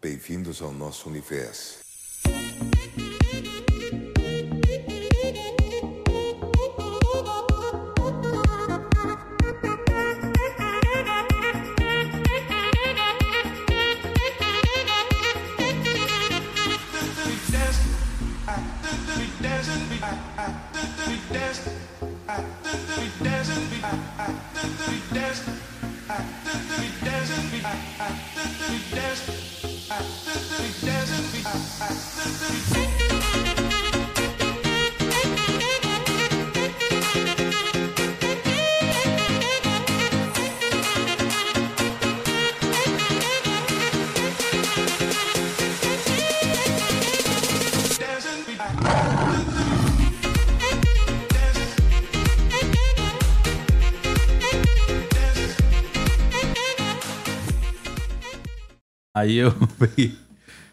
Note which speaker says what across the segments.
Speaker 1: Bem-vindos ao nosso universo.
Speaker 2: Aí eu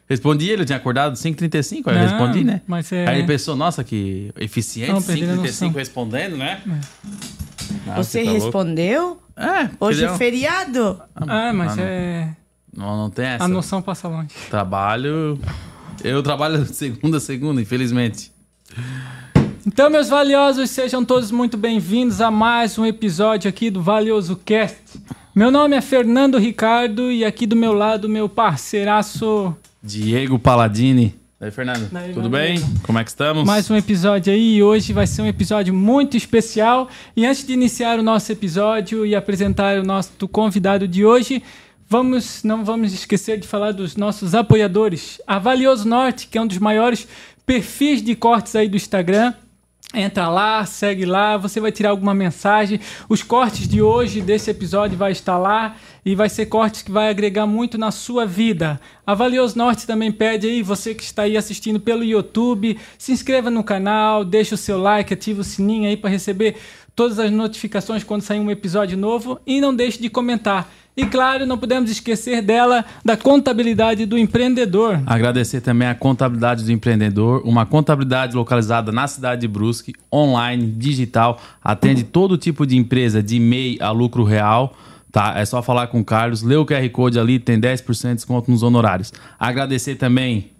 Speaker 2: respondi ele, eu tinha acordado 5h35, aí eu
Speaker 3: Não,
Speaker 2: respondi, né?
Speaker 3: mas é-
Speaker 2: Aí ele pensou, nossa, que eficiente,
Speaker 3: Não, perdi a
Speaker 2: 5h35
Speaker 3: noção.
Speaker 2: respondendo, né? Ah,
Speaker 4: Você
Speaker 2: tá louco.
Speaker 4: respondeu?
Speaker 2: É,
Speaker 4: Hoje é feriado?
Speaker 3: Ah, mas
Speaker 2: ah, não.
Speaker 3: é.
Speaker 2: Não, não tem essa.
Speaker 3: A noção passa longe.
Speaker 2: Trabalho... Eu trabalho de segunda a segunda, infelizmente.
Speaker 3: Então, meus valiosos, sejam todos muito bem-vindos a mais um episódio aqui do Valioso Cast. Meu nome é Fernando Ricardo e aqui do meu lado, meu parceiraço.
Speaker 2: Diego Paladini. Aí, Fernando,
Speaker 3: Daí,
Speaker 2: tudo bem?
Speaker 3: amigo.
Speaker 2: Como é que estamos?
Speaker 3: Mais um episódio aí e hoje vai ser um episódio muito especial. E antes de iniciar o nosso episódio e apresentar o nosso convidado de hoje, vamos não vamos esquecer de falar dos nossos apoiadores. A Valioso Norte, que é um dos maiores perfis de cortes aí do Instagram. Entra lá, segue lá, você vai tirar alguma mensagem. Os cortes de hoje, desse episódio, vai estar lá e vai ser cortes que vai agregar muito na sua vida. A Valioso Norte também pede aí, você que está aí assistindo pelo YouTube, se inscreva no canal, deixa o seu like, ativa o sininho aí para receber todas as notificações quando sair um episódio novo e não deixe de comentar. E claro, não podemos esquecer dela, da contabilidade do empreendedor.
Speaker 2: Agradecer também a Contabilidade do Empreendedor, uma contabilidade localizada na cidade de Brusque, online, digital, atende todo tipo de empresa, de MEI a lucro real. Tá, é só falar com o Carlos, lê o QR Code ali, tem 10% de desconto nos honorários. Agradecer também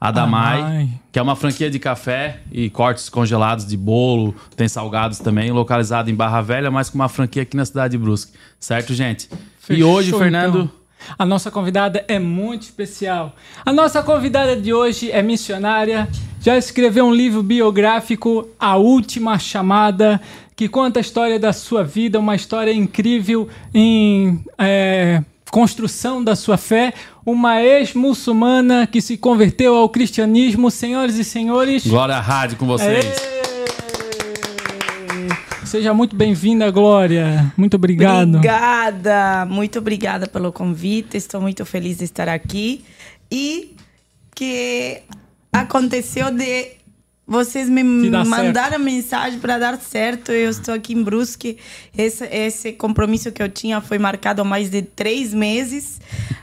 Speaker 2: a Damai,
Speaker 3: Damai.
Speaker 2: que é uma franquia de café e cortes congelados de bolo, tem salgados também, localizado em Barra Velha, mas com uma franquia aqui na cidade de Brusque. Certo, gente? e
Speaker 3: Fechou,
Speaker 2: hoje, Fernando,
Speaker 3: então. A nossa convidada é muito especial. A nossa convidada de hoje é missionária, já escreveu um livro biográfico, A Última Chamada, que conta a história da sua vida, uma história incrível em é, construção da sua fé. Uma ex-muçulmana que se converteu ao cristianismo. Senhoras e senhores,
Speaker 2: Glória à Rádio com vocês.
Speaker 3: Aê! Seja muito bem-vinda, Glória. Muito obrigado.
Speaker 4: Obrigada, muito obrigada pelo convite. Estou muito feliz de estar aqui e que aconteceu de vocês me mandaram mensagem para dar certo. Eu estou aqui em Brusque. Esse, esse compromisso que eu tinha foi marcado há mais de três meses.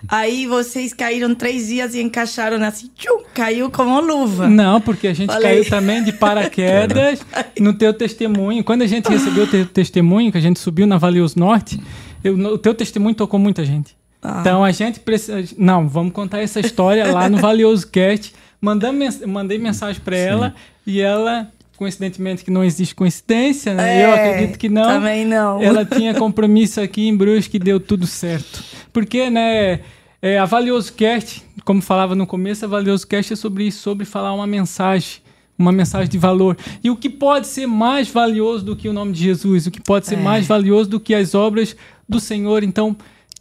Speaker 4: Aí vocês caíram três dias e encaixaram assim, tchum, caiu como luva.
Speaker 3: Não, porque a gente
Speaker 4: Falei.
Speaker 3: caiu também de paraquedas no teu testemunho. Quando a gente recebeu o teu testemunho, que a gente subiu na Valeus Norte, eu- o teu testemunho tocou muita gente.
Speaker 4: Ah.
Speaker 3: Então a gente precisa. Não, vamos contar essa história lá no Valioso Cast. Mandamos mandei mensagem para ela e ela, coincidentemente, que não existe coincidência, né? eu
Speaker 4: É,
Speaker 3: acredito que não.
Speaker 4: também não.
Speaker 3: Ela tinha compromisso aqui em Brusque e deu tudo certo. Porque, né? É, a Valioso Cast, como falava no começo, a Valioso Cast é sobre isso, sobre falar uma mensagem, uma mensagem de valor. E o que pode ser mais valioso do que o nome de Jesus? O que pode ser
Speaker 4: É.
Speaker 3: mais valioso do que as obras do Senhor? Então,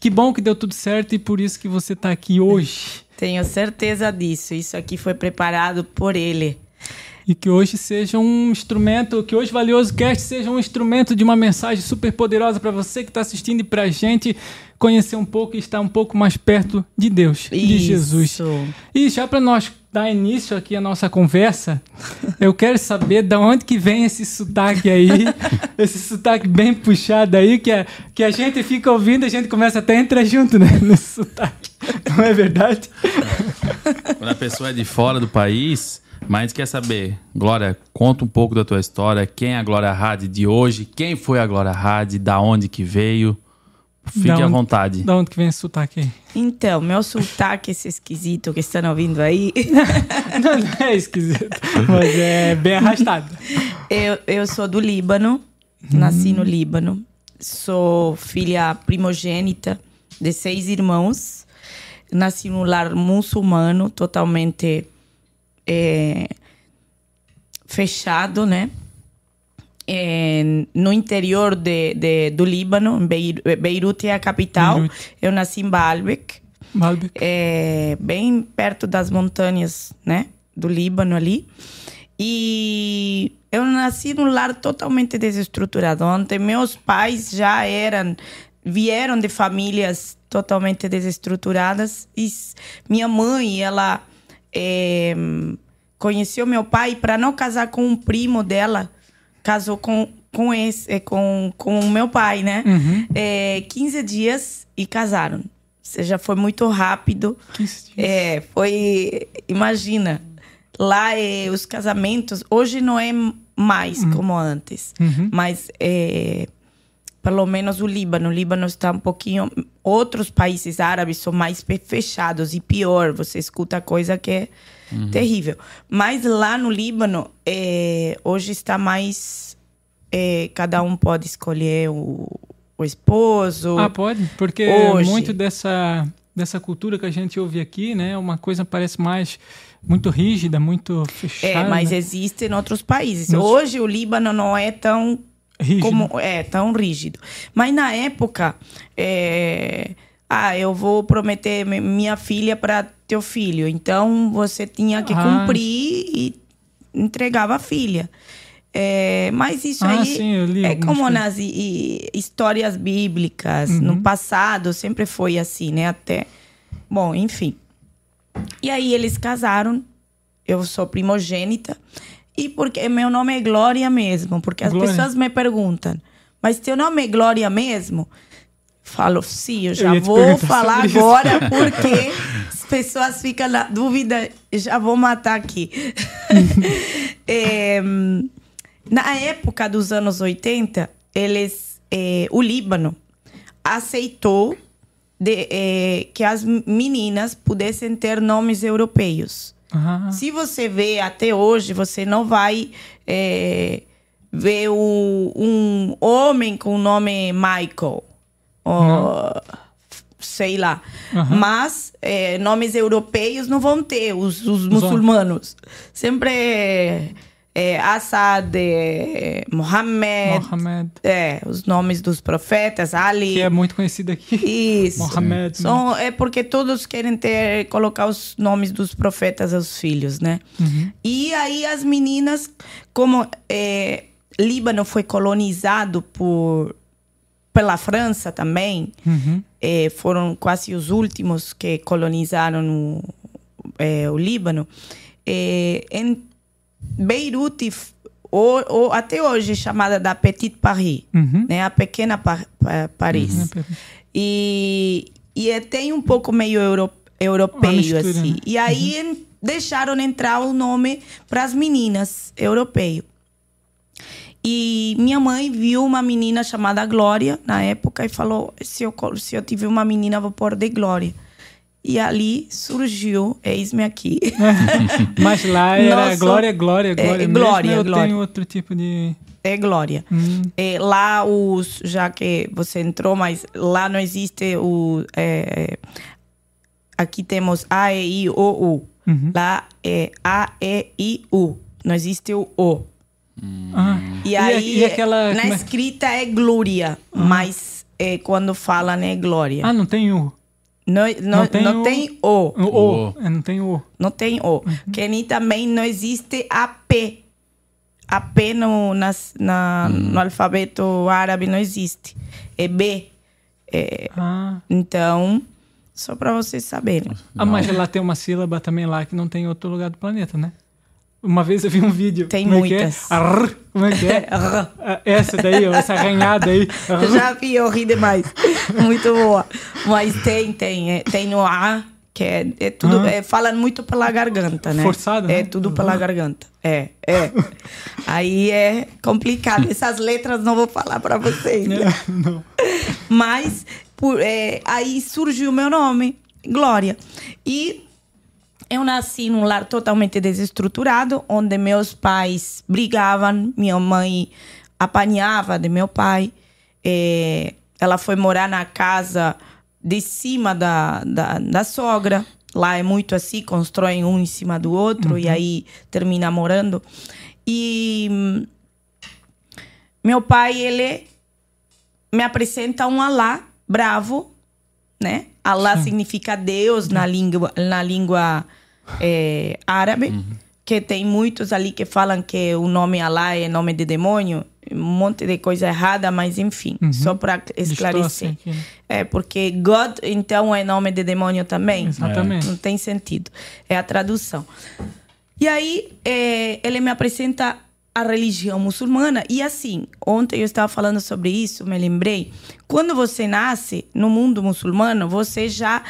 Speaker 3: que bom que deu tudo certo e por isso que você está aqui hoje.
Speaker 4: Tenho certeza disso. Isso aqui foi preparado por ele.
Speaker 3: E que hoje seja um instrumento, que hoje Valioso Cast seja um instrumento de uma mensagem super poderosa para você que está assistindo e para a gente conhecer um pouco e estar um pouco mais perto de Deus, de Jesus.
Speaker 4: Isso.
Speaker 3: E já para nós dar início aqui à nossa conversa, eu quero saber de onde que vem esse sotaque aí, esse sotaque bem puxado aí, que a, que a gente fica ouvindo, a gente começa até a entrar junto né, nesse sotaque. Não é verdade?
Speaker 2: Quando a pessoa é de fora do país, mas a gente quer saber, Glória, conta um pouco da tua história, quem é a Glória Hadi de hoje, quem foi a Glória Hadi, da onde que veio, Fique
Speaker 3: Da
Speaker 2: à
Speaker 3: onde-
Speaker 2: vontade.
Speaker 3: Da onde que vem esse sotaque aí?
Speaker 4: Então, meu sotaque, esse esquisito que estão ouvindo aí,
Speaker 3: Não, não é esquisito, mas é bem arrastado.
Speaker 4: eu, eu sou do Líbano, nasci no Líbano, sou filha primogênita de seis irmãos, nasci num lar muçulmano, totalmente é, fechado, né? É, no interior de, de- do Líbano, em Beir- Beirute é a capital.
Speaker 3: Beirute.
Speaker 4: Eu nasci em Baalbek,
Speaker 3: Malbec.
Speaker 4: é, bem perto das montanhas, né, do Líbano ali. E eu nasci num lar totalmente desestruturado, onde meus pais já eram vieram de famílias totalmente desestruturadas e minha mãe ela é, conheceu meu pai para não casar com um primo dela casou com com esse é, com com o meu pai né? É, 15 dias e casaram. Ou seja foi muito rápido.
Speaker 3: 15 dias.
Speaker 4: é, foi. Imagina, lá é, os casamentos, hoje não é mais como antes, mas é, pelo menos o Líbano. O Líbano está um pouquinho. Outros países árabes são mais fe- fechados e pior, você escuta coisa que é terrível. Mas lá no Líbano, é, hoje está mais. é, cada um pode escolher o, o esposo.
Speaker 3: Ah, pode? Porque
Speaker 4: Hoje.
Speaker 3: muito dessa, dessa cultura que a gente ouve aqui, né? Uma coisa parece mais muito rígida, muito fechada.
Speaker 4: É, mas existem em outros países.
Speaker 3: Nos-
Speaker 4: Hoje o Líbano não é tão
Speaker 3: Rígido.
Speaker 4: como é tão rígido. Mas na época, é, ah, eu vou prometer mi- minha filha para teu filho. Então você tinha que
Speaker 3: Ah.
Speaker 4: cumprir e entregava a filha. É, mas isso
Speaker 3: Ah,
Speaker 4: aí
Speaker 3: sim,
Speaker 4: é como
Speaker 3: coisas.
Speaker 4: nas histórias bíblicas.
Speaker 3: Uhum.
Speaker 4: No passado sempre foi assim, né? Até. Bom, enfim. E aí eles casaram. Eu sou primogênita. E porque meu nome é Glória mesmo. Porque as
Speaker 3: Glória.
Speaker 4: pessoas me perguntam, mas teu nome é Glória mesmo? Falo, sim, eu já
Speaker 3: te
Speaker 4: vou falar agora porque as pessoas ficam na dúvida, eu já vou matar aqui. É, na época dos anos 80, eles, é, o Líbano aceitou de, é, que as meninas pudessem ter nomes europeus.
Speaker 3: Ah,
Speaker 4: Se você vê até hoje, você não vai é, ver o- um homem com o nome Michael. Ou, sei lá. Mas é, nomes europeus não vão ter, os, os muçulmanos. Sempre é, é Assad, é, Mohammed.
Speaker 3: Mohammed,
Speaker 4: É, os nomes dos profetas, Ali.
Speaker 3: que é muito conhecido aqui.
Speaker 4: Isso.
Speaker 3: Mohammed.
Speaker 4: São, é porque todos querem ter colocar os nomes dos profetas aos filhos, né? E aí as meninas, como é, Líbano foi colonizado por pela França também, é, foram quase os últimos que colonizaram o, é, o Líbano. É, em Beirute, ou, ou até hoje chamada da Petite Paris,
Speaker 3: Uhum.
Speaker 4: né? A pequena Pa- Pa- Paris. E, e é- tem um pouco meio euro, europeu,
Speaker 3: mistura,
Speaker 4: assim.
Speaker 3: né?
Speaker 4: E aí en- deixaram entrar o nome para as meninas, europeu. E minha mãe viu uma menina chamada Glória na época e falou: se eu, se eu tiver uma menina, vou pôr de Glória. E ali surgiu, eis-me aqui.
Speaker 3: Mas lá era
Speaker 4: Nossa.
Speaker 3: glória, glória, glória.
Speaker 4: É,
Speaker 3: mesmo,
Speaker 4: glória,
Speaker 3: eu
Speaker 4: glória.
Speaker 3: tenho outro tipo de...
Speaker 4: É Glória. É, lá os, já que você entrou, mas lá não existe o. é, aqui temos A, E, I, O, U. Lá é A, E, I, U. Não existe o O.
Speaker 3: Ah.
Speaker 4: E aí,
Speaker 3: e aquela...
Speaker 4: na
Speaker 3: é-
Speaker 4: escrita é Glória, mas é, quando falam é Glória.
Speaker 3: Ah, não tem o...
Speaker 4: não, não,
Speaker 3: não tem
Speaker 4: não
Speaker 3: o-
Speaker 4: tem O.
Speaker 3: O, o. É, não tem o.
Speaker 4: Não tem O. Que nem também não existe AP. AP no, nas, na, no alfabeto árabe não existe. É B. É,
Speaker 3: Ah.
Speaker 4: então, só para vocês saberem.
Speaker 3: ah, mas lá tem uma sílaba também lá que não tem em outro lugar do planeta, né? Uma vez eu vi um vídeo.
Speaker 4: Tem
Speaker 3: como é é?
Speaker 4: muitas.
Speaker 3: Arr, como é que é? Ah, Essa daí, essa arranhada aí.
Speaker 4: Eu já vi, eu ri demais. Muito boa. Mas tem, tem. é, tem no A, que é, é tudo.
Speaker 3: Ah.
Speaker 4: É, falam muito pela garganta, né?
Speaker 3: Forçado,
Speaker 4: É
Speaker 3: né?
Speaker 4: tudo pela garganta. É, é. Aí é complicado. Essas letras não vou falar para vocês.
Speaker 3: É, não.
Speaker 4: Mas por, é, aí surgiu o meu nome, Glória. E eu nasci num lar totalmente desestruturado, onde meus pais brigavam, minha mãe apanhava de meu pai. É, ela foi morar na casa de cima da, da, da sogra. Lá é muito assim, constroem um em cima do outro uhum. e aí termina morando. E hum, meu pai, ele me apresenta um Alá bravo, né? Sim. significa Deus na língua, na língua é, árabe. Uhum. Que tem muitos ali que falam que o nome Alá é nome de demônio. Um monte de coisa errada, mas enfim, uhum. só para esclarecer. Aqui, né? É, porque God, então, é nome de demônio também.
Speaker 3: Exatamente.
Speaker 4: Não tem sentido. É a tradução. E aí, é, ele me apresenta a religião muçulmana. E assim, ontem eu estava falando sobre isso, me lembrei. Quando você nasce no mundo muçulmano, você já,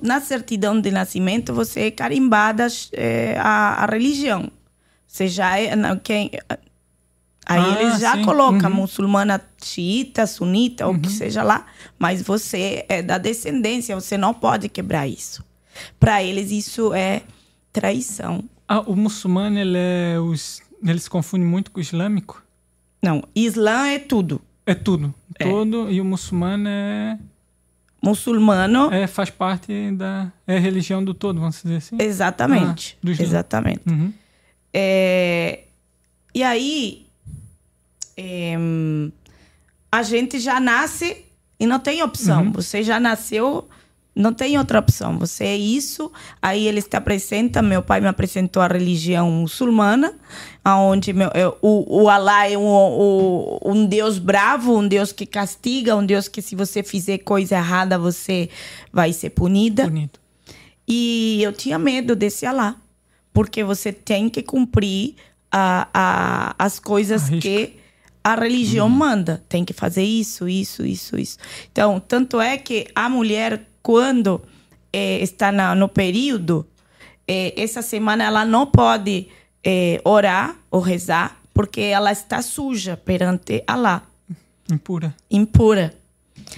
Speaker 4: na certidão de nascimento, você é carimbada é, a, a religião. Você já é. Quem, aí ah, eles já sim. colocam uhum. muçulmana xiita, sunita, uhum. ou que seja lá, mas você é da descendência, você não pode quebrar isso. Para eles, isso é traição.
Speaker 3: Ah, o muçulmano, ele é os ele se confunde muito com o islâmico?
Speaker 4: Não, Islã é tudo.
Speaker 3: É tudo. É. Todo. E o muçulmano é.
Speaker 4: Muçulmano.
Speaker 3: É, faz parte da. É a religião do todo, vamos dizer assim?
Speaker 4: Exatamente. Ah, exatamente. Uhum. É, e aí. É, a gente já nasce e não tem opção. Uhum. Você já nasceu não tem outra opção. Você é isso. Aí eles te apresentam. Meu pai me apresentou a religião muçulmana, aonde meu, eu, o, o Alá é um, o, um Deus bravo, um Deus que castiga, um Deus que se você fizer coisa errada você vai ser punida.
Speaker 3: Bonito.
Speaker 4: E eu tinha medo desse Alá, porque você tem que cumprir a, a, as coisas que a religião hum. manda. Tem que fazer isso, isso, isso, isso. Então, tanto é que a mulher quando é, está na, no período, é, essa semana ela não pode é, orar ou rezar, porque ela está suja perante Allah.
Speaker 3: Impura.
Speaker 4: Impura.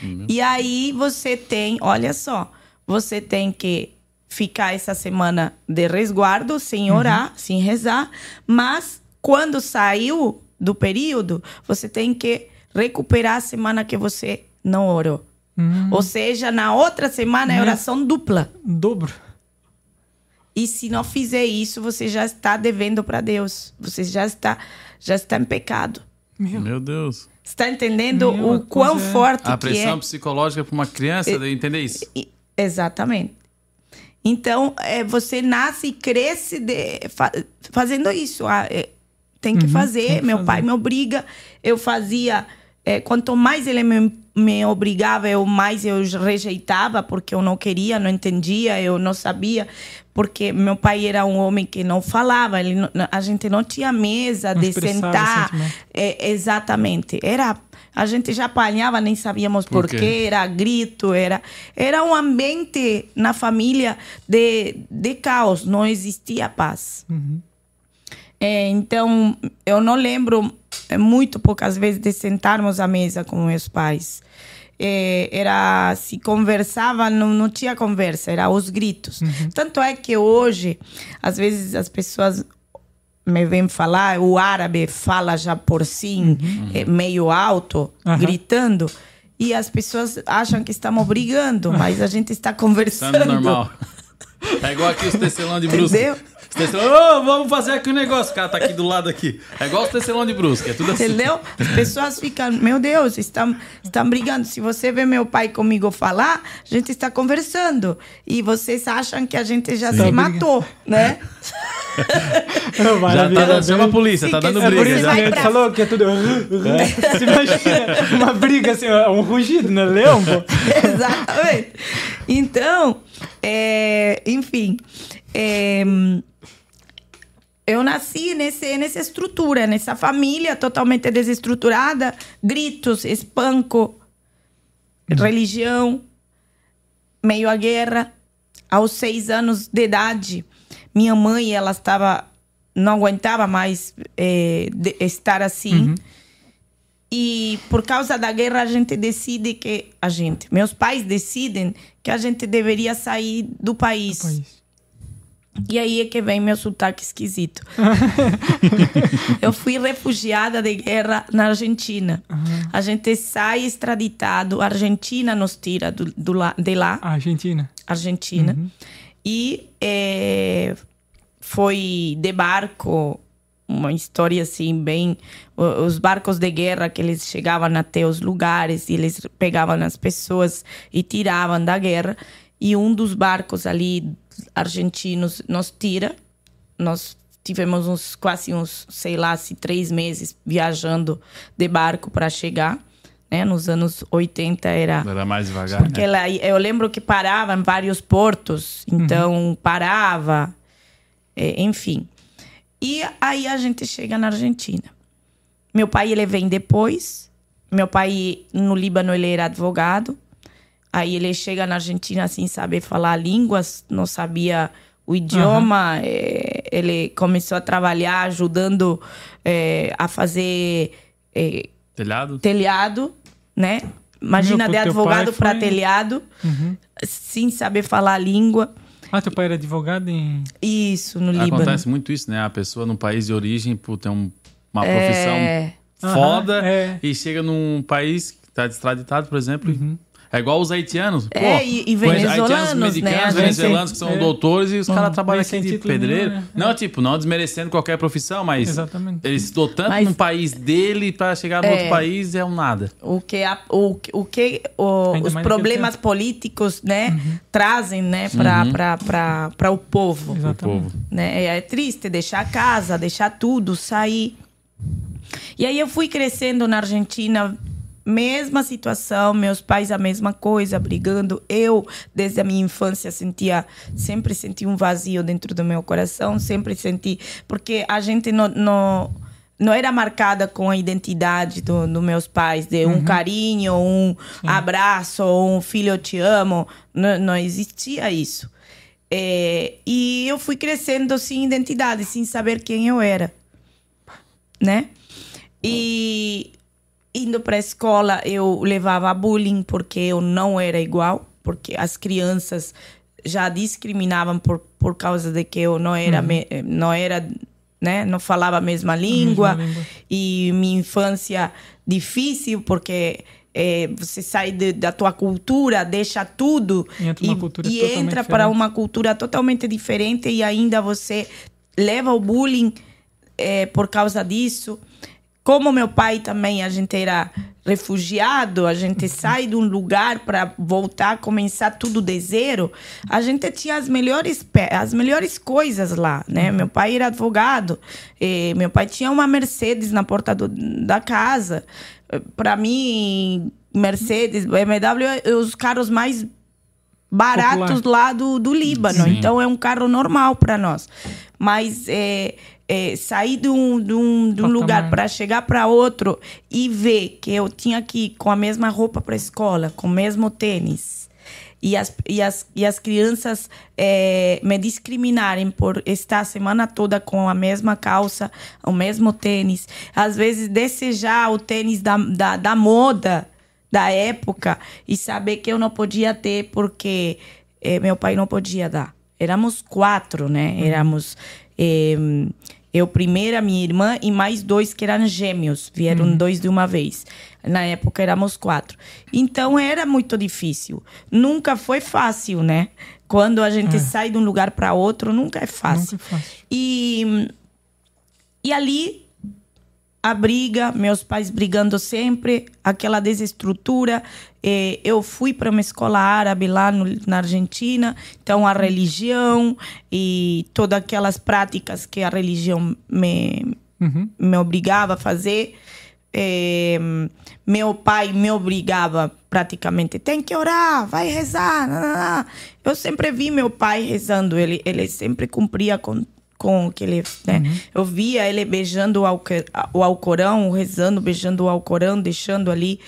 Speaker 4: Uhum. E aí você tem, olha só, você tem que ficar essa semana de resguardo, sem uhum. orar, uhum. sem rezar, mas quando saiu do período, você tem que recuperar a semana que você não orou. Hum. Ou seja, na outra semana é oração dupla.
Speaker 3: Dobro.
Speaker 4: E se não fizer isso, você já está devendo para Deus. Você já está, já está em pecado.
Speaker 2: Meu, Meu Deus.
Speaker 4: Está entendendo Meu, o quão é. forte
Speaker 2: a que é? A pressão psicológica para uma criança é, de entender isso.
Speaker 4: Exatamente. Então, é, você nasce e cresce de, fa, fazendo isso. Ah, é, tem que uhum, fazer. Tem que Meu fazer. pai me obriga. Eu fazia. É, quanto mais ele me me obrigava, eu mais eu rejeitava porque eu não queria, não entendia, eu não sabia, porque meu pai era um homem que não falava, ele não, a gente não tinha mesa não de sentar. É, exatamente. Era a gente já apanhava, nem sabíamos por, por quê, era grito, era era um ambiente na família de, de caos, não existia paz. Uhum. É, então, eu não lembro muito poucas vezes de sentarmos à mesa com meus pais. É, era se conversava, não, não tinha conversa, era os gritos. Uhum. Tanto é que hoje, às vezes as pessoas me vêm falar, o árabe fala já por si, uhum. é, meio alto, uhum. gritando. E as pessoas acham que estamos brigando, mas a gente está conversando. Tá
Speaker 2: normal. É igual aqui os tecelão de Brusque. Entendeu? Oh, vamos fazer aqui um negócio. O cara tá aqui do lado aqui. É igual o tecelão de Brusque, é tudo assim.
Speaker 4: Entendeu? As pessoas ficam, meu Deus, estão, estão brigando. Se você vê meu pai comigo falar, a gente está conversando. E vocês acham que a gente já Sim. se matou, né?
Speaker 2: já tá dando, chama a polícia, Sim, tá dando briga. É por
Speaker 3: isso
Speaker 2: a
Speaker 3: gente falou que é tudo. É. Se imagina uma briga assim, um rugido, né? Leão, pô.
Speaker 4: Exatamente. Então, é, enfim. É, eu nasci nesse, nessa estrutura, nessa família totalmente desestruturada, gritos, espanco, uhum. religião, meio à guerra. Aos seis anos de idade, minha mãe ela estava não aguentava mais é, estar assim. Uhum. E por causa da guerra a gente decide que a gente, meus pais decidem que a gente deveria sair do país.
Speaker 3: País.
Speaker 4: E aí é que vem meu sotaque esquisito. eu fui refugiada de guerra na Argentina. A gente sai extraditado, a Argentina nos tira do, do la- de lá,
Speaker 3: Argentina.
Speaker 4: Argentina. E eh, foi de barco, uma história assim, bem. Os barcos de guerra que eles chegavam até os lugares e eles pegavam as pessoas e tiravam da guerra. E um dos barcos ali argentinos nos tira. Nós tivemos uns quase uns, sei lá, se três meses viajando de barco para chegar. Né? Nos anos 80 era
Speaker 2: Era mais devagar.
Speaker 4: porque
Speaker 2: né?
Speaker 4: ela, eu lembro que parava em vários portos, então parava, é, enfim. E aí a gente chega na Argentina. Meu pai ele vem depois. Meu pai no Líbano ele era advogado. Aí ele chega na Argentina sem saber falar línguas, não sabia o idioma. é, ele começou a trabalhar ajudando é, a fazer é,
Speaker 2: Telhado?
Speaker 4: telhado, né? Imagina
Speaker 3: Meu,
Speaker 4: de advogado para
Speaker 3: foi-
Speaker 4: telhado, sem saber falar a língua.
Speaker 3: Ah, teu pai era advogado em.
Speaker 4: Isso, no Líbano.
Speaker 2: Acontece muito isso, né? A pessoa no país de origem, por ter um- uma profissão
Speaker 4: É.
Speaker 2: foda
Speaker 3: Aham, é.
Speaker 2: e chega num país que tá extraditado, por exemplo. e- É igual os haitianos.
Speaker 4: É,
Speaker 2: Pô,
Speaker 4: e- e
Speaker 2: conheço
Speaker 4: venezuelanos,
Speaker 2: haitianos,
Speaker 4: né?
Speaker 2: mexicanos,
Speaker 4: A gente-
Speaker 2: venezuelanos que são
Speaker 3: é.
Speaker 2: doutores e os caras
Speaker 3: Uhum.
Speaker 2: trabalham aqui
Speaker 3: sem
Speaker 2: de
Speaker 3: nenhum,
Speaker 2: pedreiro.
Speaker 3: né?
Speaker 2: Não, tipo, não desmerecendo qualquer profissão, mas
Speaker 3: Exatamente.
Speaker 2: ele estudou tanto
Speaker 4: Mas-
Speaker 2: num país dele pra chegar no
Speaker 4: É.
Speaker 2: outro país é um nada.
Speaker 4: O que, a- o, o que o- os problemas políticos, né, trazem, né, para o povo.
Speaker 2: O
Speaker 3: Exatamente.
Speaker 2: povo.
Speaker 4: né? É triste deixar a casa, deixar tudo, sair. E aí eu fui crescendo na Argentina, mesma situação, meus pais a mesma coisa, brigando. Eu, desde a minha infância, sentia, sempre senti um vazio dentro do meu coração, sempre senti, porque a gente não, não, não era marcada com a identidade dos do meus pais, de um carinho, um abraço, um filho, eu te amo. Não, não existia isso. É, e eu fui crescendo sem identidade, sem saber quem eu era, né? E indo para a escola eu levava bullying porque eu não era igual, porque as crianças já discriminavam por, por causa de que eu não era me- não era né não falava a mesma língua,
Speaker 3: língua.
Speaker 4: e minha infância difícil porque eh, você sai de- da tua cultura, deixa tudo
Speaker 3: E entra
Speaker 4: e
Speaker 3: totalmente
Speaker 4: entra para uma cultura totalmente diferente e ainda você leva o bullying eh, por causa disso. Como meu pai também, a gente era refugiado, a gente sai de um lugar para voltar, começar tudo de zero. A gente tinha as melhores, as melhores coisas lá, né? Meu pai era advogado, eh, meu pai tinha uma Mercedes na porta do- da casa. Para mim, Mercedes, BMW, é os carros mais baratos
Speaker 3: Popular.
Speaker 4: lá do, do Líbano. Então é um carro normal para nós. Mas é, é, sair de um, de um, de um lugar para chegar para outro e ver que eu tinha que ir com a mesma roupa para a escola, com o mesmo tênis. E as, e as, e as crianças é, me discriminarem por estar a semana toda com a mesma calça, o mesmo tênis. Às vezes, desejar o tênis da, da, da moda da época e saber que eu não podia ter porque eh, meu pai não podia dar. Éramos quatro, né? Éramos eh, eu primeira, minha irmã e mais dois que eram gêmeos. Vieram dois de uma vez. Na época éramos quatro. Então era muito difícil. Nunca foi fácil, né? Quando a gente sai de um lugar para outro, nunca é fácil.
Speaker 3: Nunca é fácil.
Speaker 4: E, e ali a briga, meus pais brigando sempre, aquela desestrutura. Eh, eu fui para uma escola árabe lá no- na Argentina, então a religião e todas aquelas práticas que a religião me,
Speaker 3: Uhum.
Speaker 4: me obrigava a fazer. Eh, meu pai me obrigava praticamente, tem que orar, vai rezar. não, não, não." Eu sempre vi meu pai rezando, ele, ele sempre cumpria com, com o que ele. Né? Eu via ele beijando o, Alque- o Alcorão, rezando, beijando o Alcorão, deixando ali.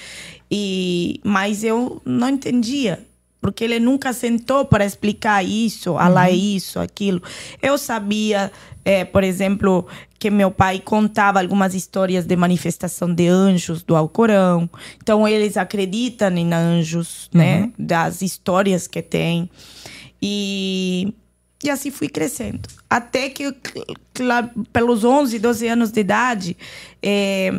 Speaker 4: E, mas eu não entendia. porque ele nunca sentou para explicar isso, uhum. lá isso, aquilo. Eu sabia, é, por exemplo, que meu pai contava algumas histórias de manifestação de anjos do Alcorão. Então, eles acreditam em anjos, né? uhum. né? Das histórias que tem. E, e assim fui crescendo. Até que, claro, pelos 11, 12 anos de idade, é,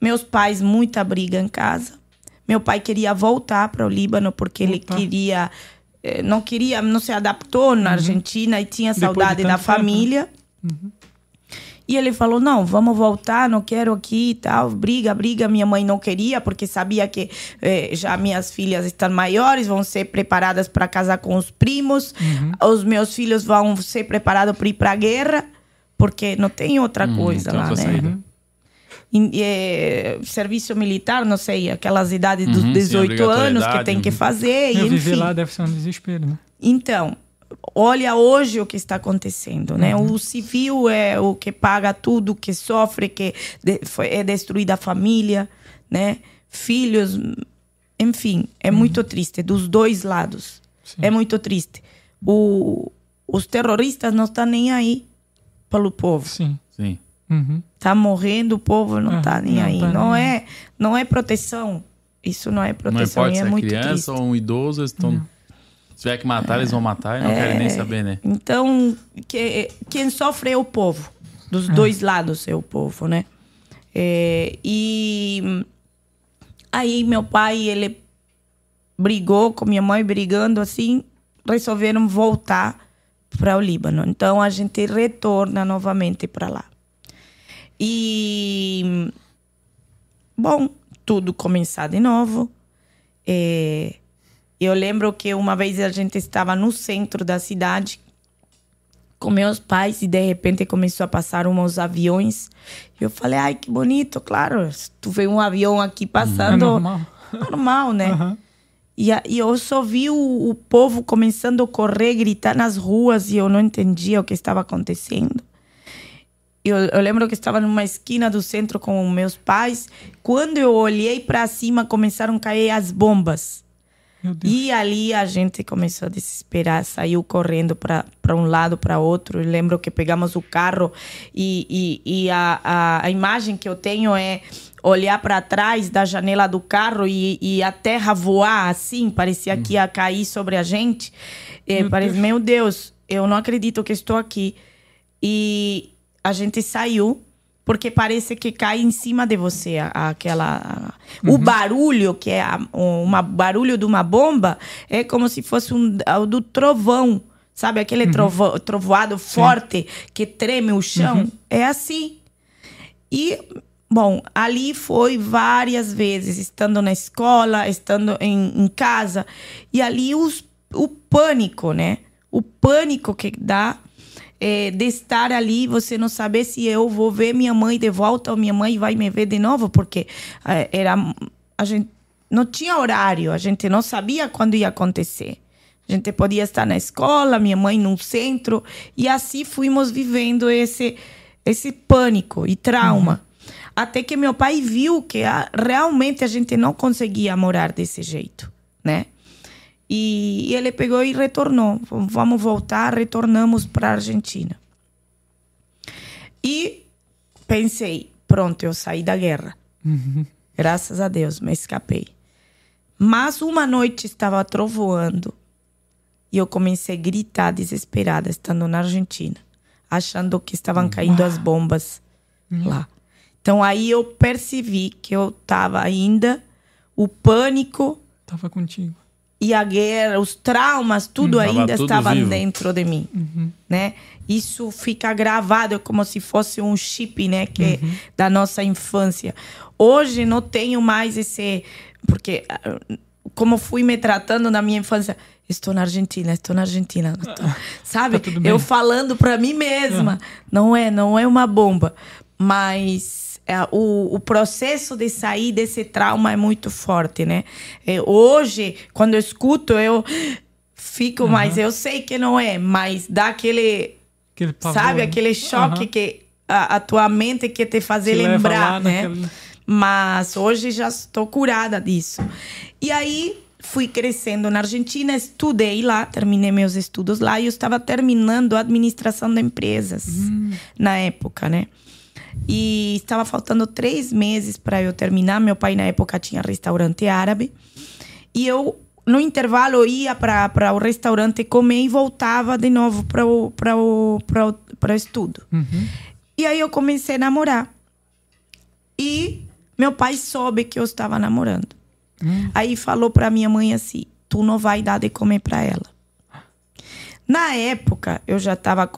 Speaker 4: meus pais, muita briga em casa. Meu pai queria voltar para o Líbano porque ele queria eh, não queria, não se adaptou na uhum. Argentina e tinha saudade da família. Uhum. E ele falou: não, vamos voltar, não quero aqui e tal. Briga, briga. Minha mãe não queria, porque sabia que eh, já minhas filhas estão maiores, vão ser preparadas para casar com os primos. Uhum. Os meus filhos vão ser preparados para ir para a guerra, porque não tem outra hum, coisa lá, outra né? é, serviço militar, não sei, aquelas idades dos uhum, 18 sim, anos que tem que uhum. fazer.
Speaker 3: e,
Speaker 4: viver
Speaker 3: lá deve ser um desespero, né?
Speaker 4: Então, olha hoje o que está acontecendo, né? Uhum. O civil é o que paga tudo, que sofre, que foi, é destruída a família, né? Filhos, enfim, é uhum. muito triste dos dois lados. Sim. É muito triste. O, os terroristas não estão nem aí pelo povo.
Speaker 3: Sim.
Speaker 2: Sim.
Speaker 4: Uhum. Tá morrendo, o povo não ah, tá nem não aí. Tá não, nem. é, não é proteção. Isso não é proteção.
Speaker 2: Não importa
Speaker 4: é
Speaker 2: se é
Speaker 4: muito
Speaker 2: criança
Speaker 4: triste.
Speaker 2: ou um idoso, estão. Tiver que matar, eles vão matar e não é, querem nem saber, né?
Speaker 4: Então, que, quem sofre é o povo. Dos é. dois lados é o povo, né? É, e aí meu pai, ele brigou com minha mãe, brigando assim, resolveram voltar para o Líbano. Então a gente retorna novamente para lá. E, bom, tudo começar de novo. É, eu lembro que uma vez a gente estava no centro da cidade com meus pais e de repente começou a passar uns aviões. Eu falei, ai, que bonito, claro. Tu vê um avião aqui passando. É
Speaker 3: normal.
Speaker 4: normal, né? Uhum. E, e eu só vi o, o povo começando a correr, gritar nas ruas e eu não entendia o que estava acontecendo. Eu, eu, lembro que estava numa esquina do centro com meus pais. Quando eu olhei para cima, começaram a cair as bombas. E ali a gente começou a desesperar, saiu correndo para um lado, para outro. Eu lembro que pegamos o carro e, e, e a, a, a imagem que eu tenho é olhar para trás da janela do carro e, e, a terra voar assim, parecia que ia cair sobre a gente. Meu, parece, Deus. meu Deus, eu não acredito que estou aqui. E, a gente saiu porque parece que cai em cima de você aquela uhum. o barulho que é um barulho de uma bomba é como se fosse um o do trovão sabe aquele uhum. trovo, trovoado forte Sim. que treme o chão uhum. é assim e bom ali foi várias vezes estando na escola estando em, em casa e ali os, o pânico né o pânico que dá é, de estar ali, você não saber se eu vou ver minha mãe de volta ou minha mãe vai me ver de novo, porque é, era a gente não tinha horário, a gente não sabia quando ia acontecer. A gente podia estar na escola, minha mãe no centro, e assim fomos vivendo esse, esse pânico e trauma. Uhum. Até que meu pai viu que a, realmente a gente não conseguia morar desse jeito, né? E, e ele pegou e retornou. Vamos voltar, retornamos para a Argentina. E pensei, pronto, eu saí da guerra. Uhum. Graças a Deus, me escapei. Mas uma noite estava trovoando e eu comecei a gritar desesperada, estando na Argentina, achando que estavam caindo as bombas uhum. lá. Então aí eu percebi que eu estava ainda, o pânico.
Speaker 3: Estava contigo
Speaker 4: e a guerra, os traumas, tudo hum, ainda tudo estava vivo. dentro de mim, uhum. né? Isso fica gravado como se fosse um chip, né, que é uhum. da nossa infância. Hoje não tenho mais esse, porque ah, como fui me tratando na minha infância, estou na Argentina, estou na Argentina, estou, sabe? Tá eu falando para mim mesma, uhum. não é, não é uma bomba, mas é, o, o processo de sair desse trauma é muito forte, né? É, hoje, quando eu escuto, eu fico, uhum. mas eu sei que não é, mas dá aquele, aquele pavor, sabe, né? aquele choque uhum. que a, a, tua mente quer te fazer Te lembrar, né? Naquele... Mas hoje já estou curada disso. E aí fui crescendo na Argentina, estudei lá, terminei meus estudos lá e eu estava terminando a administração de empresas na época, né? E estava faltando três meses para eu terminar. Meu pai, na época, tinha restaurante árabe. E eu, no intervalo, ia para o restaurante comer e voltava de novo para o, pra o, pra o, pra o estudo. E aí eu comecei a namorar. E meu pai soube que eu estava namorando. Aí falou para minha mãe assim: tu não vai dar de comer para ela. Na época, eu já estava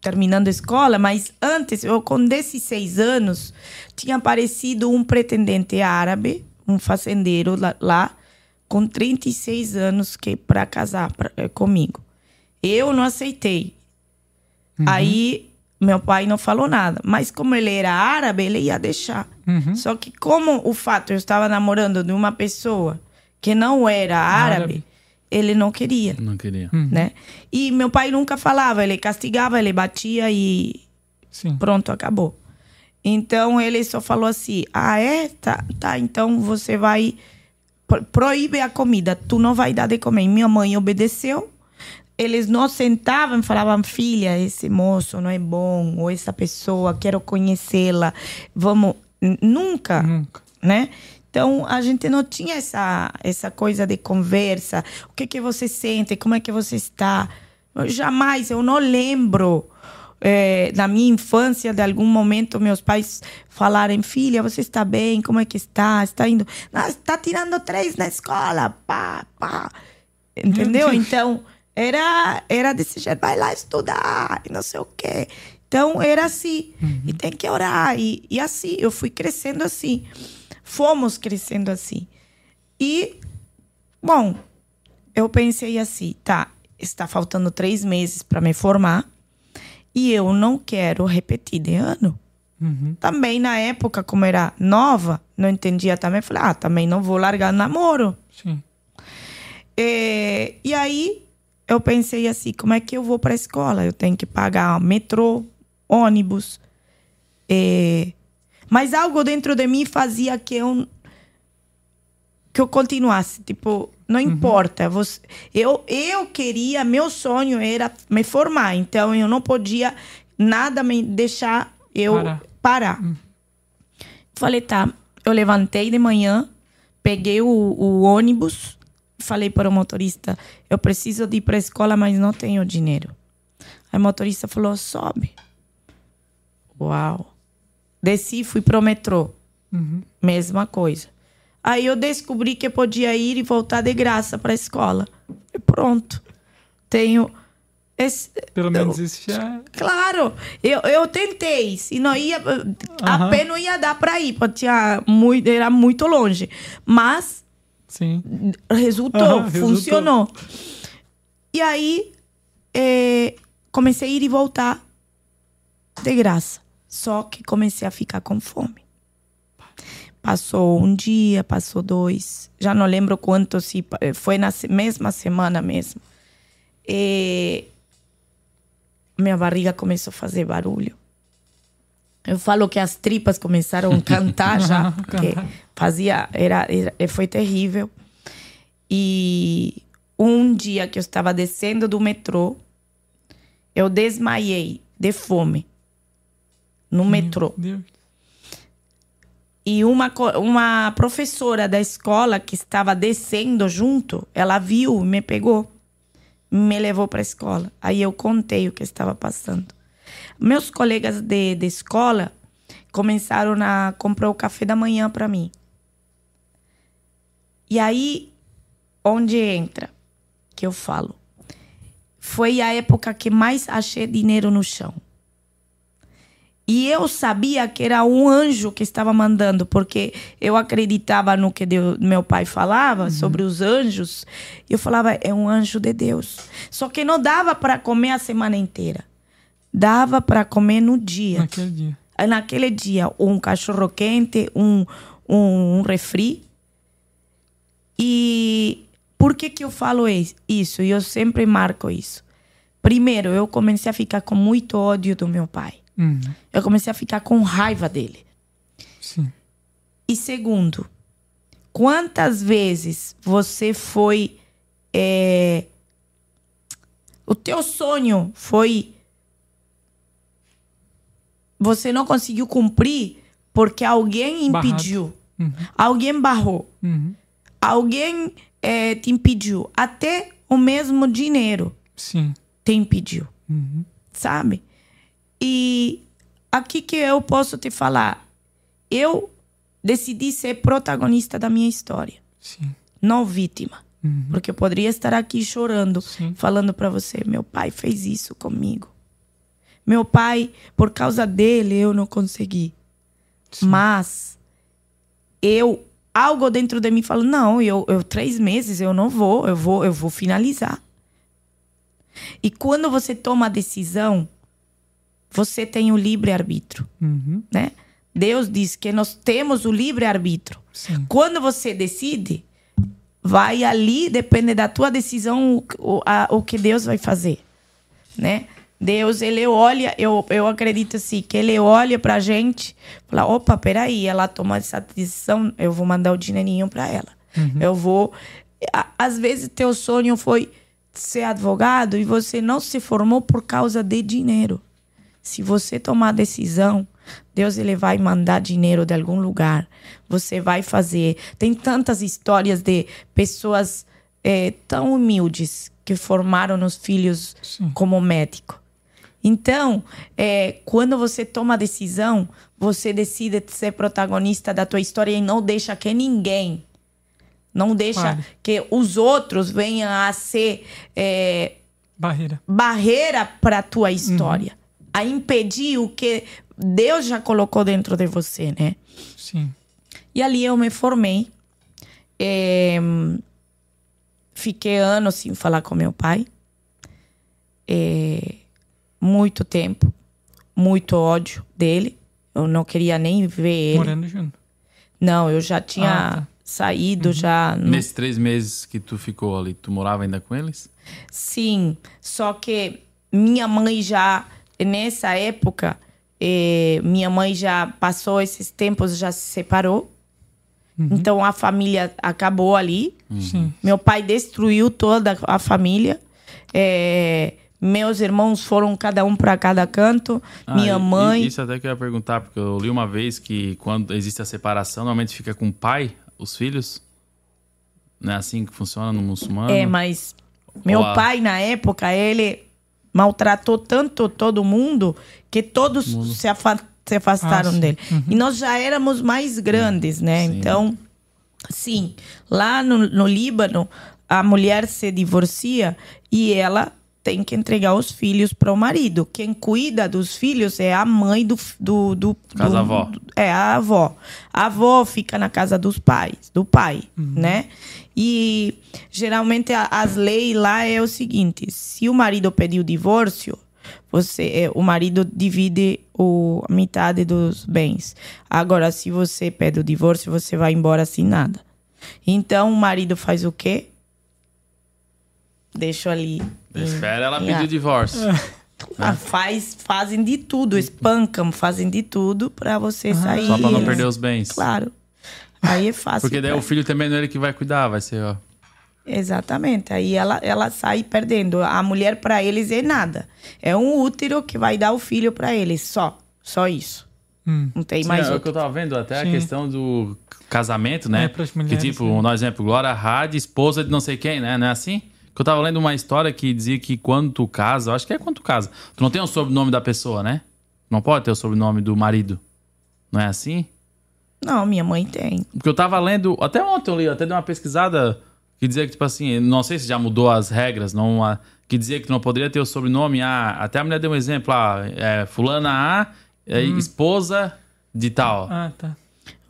Speaker 4: terminando a escola, mas antes, eu com 16 anos, tinha aparecido um pretendente árabe, um fazendeiro lá, lá com 36 anos que para casar pra, eh, comigo. Eu não aceitei. Aí meu pai não falou nada, mas como ele era árabe, ele ia deixar. Só que como o fato eu estava namorando de uma pessoa que não era árabe,
Speaker 3: Árabe.
Speaker 4: Ele não queria
Speaker 2: Não queria.
Speaker 4: né? E meu pai nunca falava, ele castigava, ele batia e
Speaker 3: Sim.
Speaker 4: pronto, acabou. Então ele só falou assim: "Ah, é? Tá, tá, então você vai pro- proíbe a comida, tu não vai dar de comer". E minha mãe obedeceu. Eles não sentavam e falavam: "Filha, esse moço não é bom, ou essa pessoa, quero conhecê-la". Vamos nunca,
Speaker 3: Nunca.
Speaker 4: né? Então a gente não tinha essa essa coisa de conversa. O que que você sente? Como é que você está? Eu jamais, eu não lembro eh, na minha infância de algum momento meus pais falarem filha você está bem? Como é que está? Está indo? Está tirando três na escola, pá, pá. Entendeu? Então era era desse jeito, vai lá estudar e não sei o quê. Então era assim e tem que orar e, e assim eu fui crescendo assim fomos crescendo assim. E, bom, eu pensei assim, tá, está faltando três meses para me formar e eu não quero repetir de ano. Também na época, como era nova, não entendia também, falei, ah, também não vou largar namoro.
Speaker 3: Sim.
Speaker 4: É, e aí eu pensei assim, como é que eu vou para a escola? Eu tenho que pagar metrô, ônibus. É, mas algo dentro de mim fazia que eu que eu continuasse, tipo, não importa, você, eu eu queria, meu sonho era me formar, então eu não podia nada me deixar eu
Speaker 3: Parar.
Speaker 4: parar. Falei, tá. Eu levantei de manhã, peguei o, o ônibus, falei para o motorista: eu preciso de ir para a escola, mas não tenho dinheiro. Aí o motorista falou: sobe. Uau. Desci, fui pro metrô. Mesma coisa. Aí eu descobri que eu podia ir e voltar de graça para a escola. E pronto. Tenho. Esse,
Speaker 3: Pelo menos isso já.
Speaker 4: Claro, eu, eu tentei. Se não ia, a pé não ia dar para ir, porque tinha muito, era muito longe. Mas
Speaker 3: Sim.
Speaker 4: resultou,
Speaker 3: resultou.
Speaker 4: funcionou. E aí eh, comecei a ir e voltar de graça. Só que comecei a ficar com fome. Passou um dia, passou dois. Já não lembro quanto, se eh, foi na mesma semana mesmo. E minha barriga começou a fazer barulho. Eu falo que as tripas começaram a cantar já, porque fazia, era, era, foi terrível. E um dia que eu estava descendo do metrô, eu desmaiei de fome no metrô.
Speaker 3: Deus.
Speaker 4: E uma, uma professora da escola que estava descendo junto, ela viu me pegou, me levou para a escola. Aí eu contei o que estava passando. Meus colegas de, de escola começaram a comprar o café da manhã para mim. E aí, onde entra que eu falo? Foi a época que mais achei dinheiro no chão. E eu sabia que era um anjo que estava mandando, porque eu acreditava no que Deus, meu pai falava sobre os anjos. E eu falava, é um anjo de Deus. Só que não dava para comer a semana inteira. Dava para comer no dia.
Speaker 3: Naquele dia.
Speaker 4: Aí, Naquele dia, um cachorro quente, um, um, um refri. E por que, que eu falo isso? E eu sempre marco isso. Primeiro, eu comecei a ficar com muito ódio do meu pai.
Speaker 3: Hum,
Speaker 4: Eu comecei a ficar com raiva dele.
Speaker 3: sim.
Speaker 4: E segundo, Quantas vezes você foi. é, o teu sonho foi. Você não conseguiu cumprir porque alguém impediu. Alguém barrou. Alguém é, te impediu. Até o mesmo dinheiro
Speaker 3: Sim.
Speaker 4: te impediu. Sabe? E aqui que eu posso te falar. Eu decidi ser protagonista da minha história,
Speaker 3: Sim.
Speaker 4: não vítima. Porque eu poderia estar aqui chorando,
Speaker 3: Sim.
Speaker 4: falando para você: meu pai fez isso comigo. Meu pai, por causa dele, eu não consegui. Mas eu, algo dentro de mim fala: não, eu, eu três meses eu não vou, eu vou, eu vou finalizar. E quando você toma a decisão, você tem o livre arbítrio,
Speaker 3: Uhum.
Speaker 4: né? Deus diz que nós temos o livre arbítrio.
Speaker 3: Sim.
Speaker 4: Quando você decide, vai ali, depende da tua decisão, o, a- o que Deus vai fazer, né? Deus, ele olha, eu, eu acredito assim, que ele olha pra gente, fala, opa, peraí, ela tomou essa decisão, eu vou mandar o dinheirinho pra ela. Eu vou... Às vezes, teu sonho foi ser advogado e você não se formou por causa de dinheiro. Se você tomar a decisão, Deus ele vai mandar dinheiro de algum lugar. Você vai fazer. Tem tantas histórias de pessoas eh, tão humildes que formaram os filhos
Speaker 3: Sim.
Speaker 4: como médico. Então, eh, quando você toma a decisão, você decide ser protagonista da tua história e não deixa que ninguém, não deixa
Speaker 3: Claro.
Speaker 4: que os outros venham a ser eh,
Speaker 3: Barreira.
Speaker 4: barreira para a tua história, a impedir o que Deus já colocou dentro de você, né?
Speaker 3: Sim.
Speaker 4: E ali eu me formei. É, fiquei anos sem falar com meu pai. É, muito tempo. Muito ódio dele. Eu não queria nem ver ele.
Speaker 3: Morando junto.
Speaker 4: Não, eu já tinha
Speaker 3: Ah, tá.
Speaker 4: saído, já. não-
Speaker 2: Nesses três meses que tu ficou ali, tu morava ainda com eles?
Speaker 4: Sim, só que minha mãe já, nessa época, eh, minha mãe já passou esses tempos, já se separou. Então a família acabou ali.
Speaker 3: Sim.
Speaker 4: Meu pai destruiu toda a família. Eh, meus irmãos foram cada um para cada canto.
Speaker 2: Ah,
Speaker 4: minha
Speaker 2: e-
Speaker 4: mãe.
Speaker 2: Isso até que eu ia perguntar, porque eu li uma vez que quando existe a separação, normalmente fica com o pai, os filhos. Não é assim que funciona no muçulmano?
Speaker 4: É, mas meu
Speaker 2: a-
Speaker 4: pai, na época, ele maltratou tanto todo mundo que todos se, afa- se afastaram
Speaker 3: Ah,
Speaker 4: dele. E nós já éramos mais grandes, né?
Speaker 2: Sim.
Speaker 4: Então, sim, lá no, no Líbano, a mulher se divorcia e ela tem que entregar os filhos para o marido. Quem cuida dos filhos é a mãe do. do, do,
Speaker 2: Casa
Speaker 4: do-
Speaker 2: avó.
Speaker 4: do- é, a avó. A avó fica na casa dos pais, do pai, né? E geralmente a- as leis lá é o seguinte: se o marido pedir o divórcio, você, é, o marido divide o, a metade dos bens. Agora, se você pede o divórcio, você vai embora sem nada. Então, o marido faz o quê? Deixa ali.
Speaker 2: Espera ela
Speaker 4: em-
Speaker 2: pedir o divórcio.
Speaker 4: Ah, faz, fazem de tudo, espancam, fazem de tudo pra você sair.
Speaker 2: Só pra não perder os bens.
Speaker 4: Claro. Aí é fácil.
Speaker 2: Porque daí
Speaker 4: pra-
Speaker 2: o filho também não é ele que vai cuidar, vai ser, ó.
Speaker 4: Exatamente. Aí ela, ela sai perdendo. A mulher pra eles é nada. É um útero que vai dar o filho pra eles, só. Só isso.
Speaker 3: Hum.
Speaker 4: Não tem
Speaker 2: Sim,
Speaker 4: mais
Speaker 2: é o que eu tava vendo, até
Speaker 3: Sim.
Speaker 2: a questão do casamento, né?
Speaker 3: É, pras
Speaker 2: que
Speaker 3: mulheres,
Speaker 2: tipo,
Speaker 3: né?
Speaker 2: um exemplo, Glória Hard, esposa de não sei quem, né? Não é assim? Que eu tava lendo uma história que dizia que quando tu casa, eu acho que é quando tu casa, tu não tem o sobrenome da pessoa, né? Não pode ter o sobrenome do marido. Não é assim?
Speaker 4: Não, minha mãe tem.
Speaker 2: Porque eu tava lendo, até ontem eu li, até dei uma pesquisada que dizia que, tipo assim, não sei se já mudou as regras, não, ah, que dizia que não poderia ter o sobrenome, ah, até a mulher deu um exemplo, ah, é, fulana A, é, esposa de tal.
Speaker 3: Ah, tá.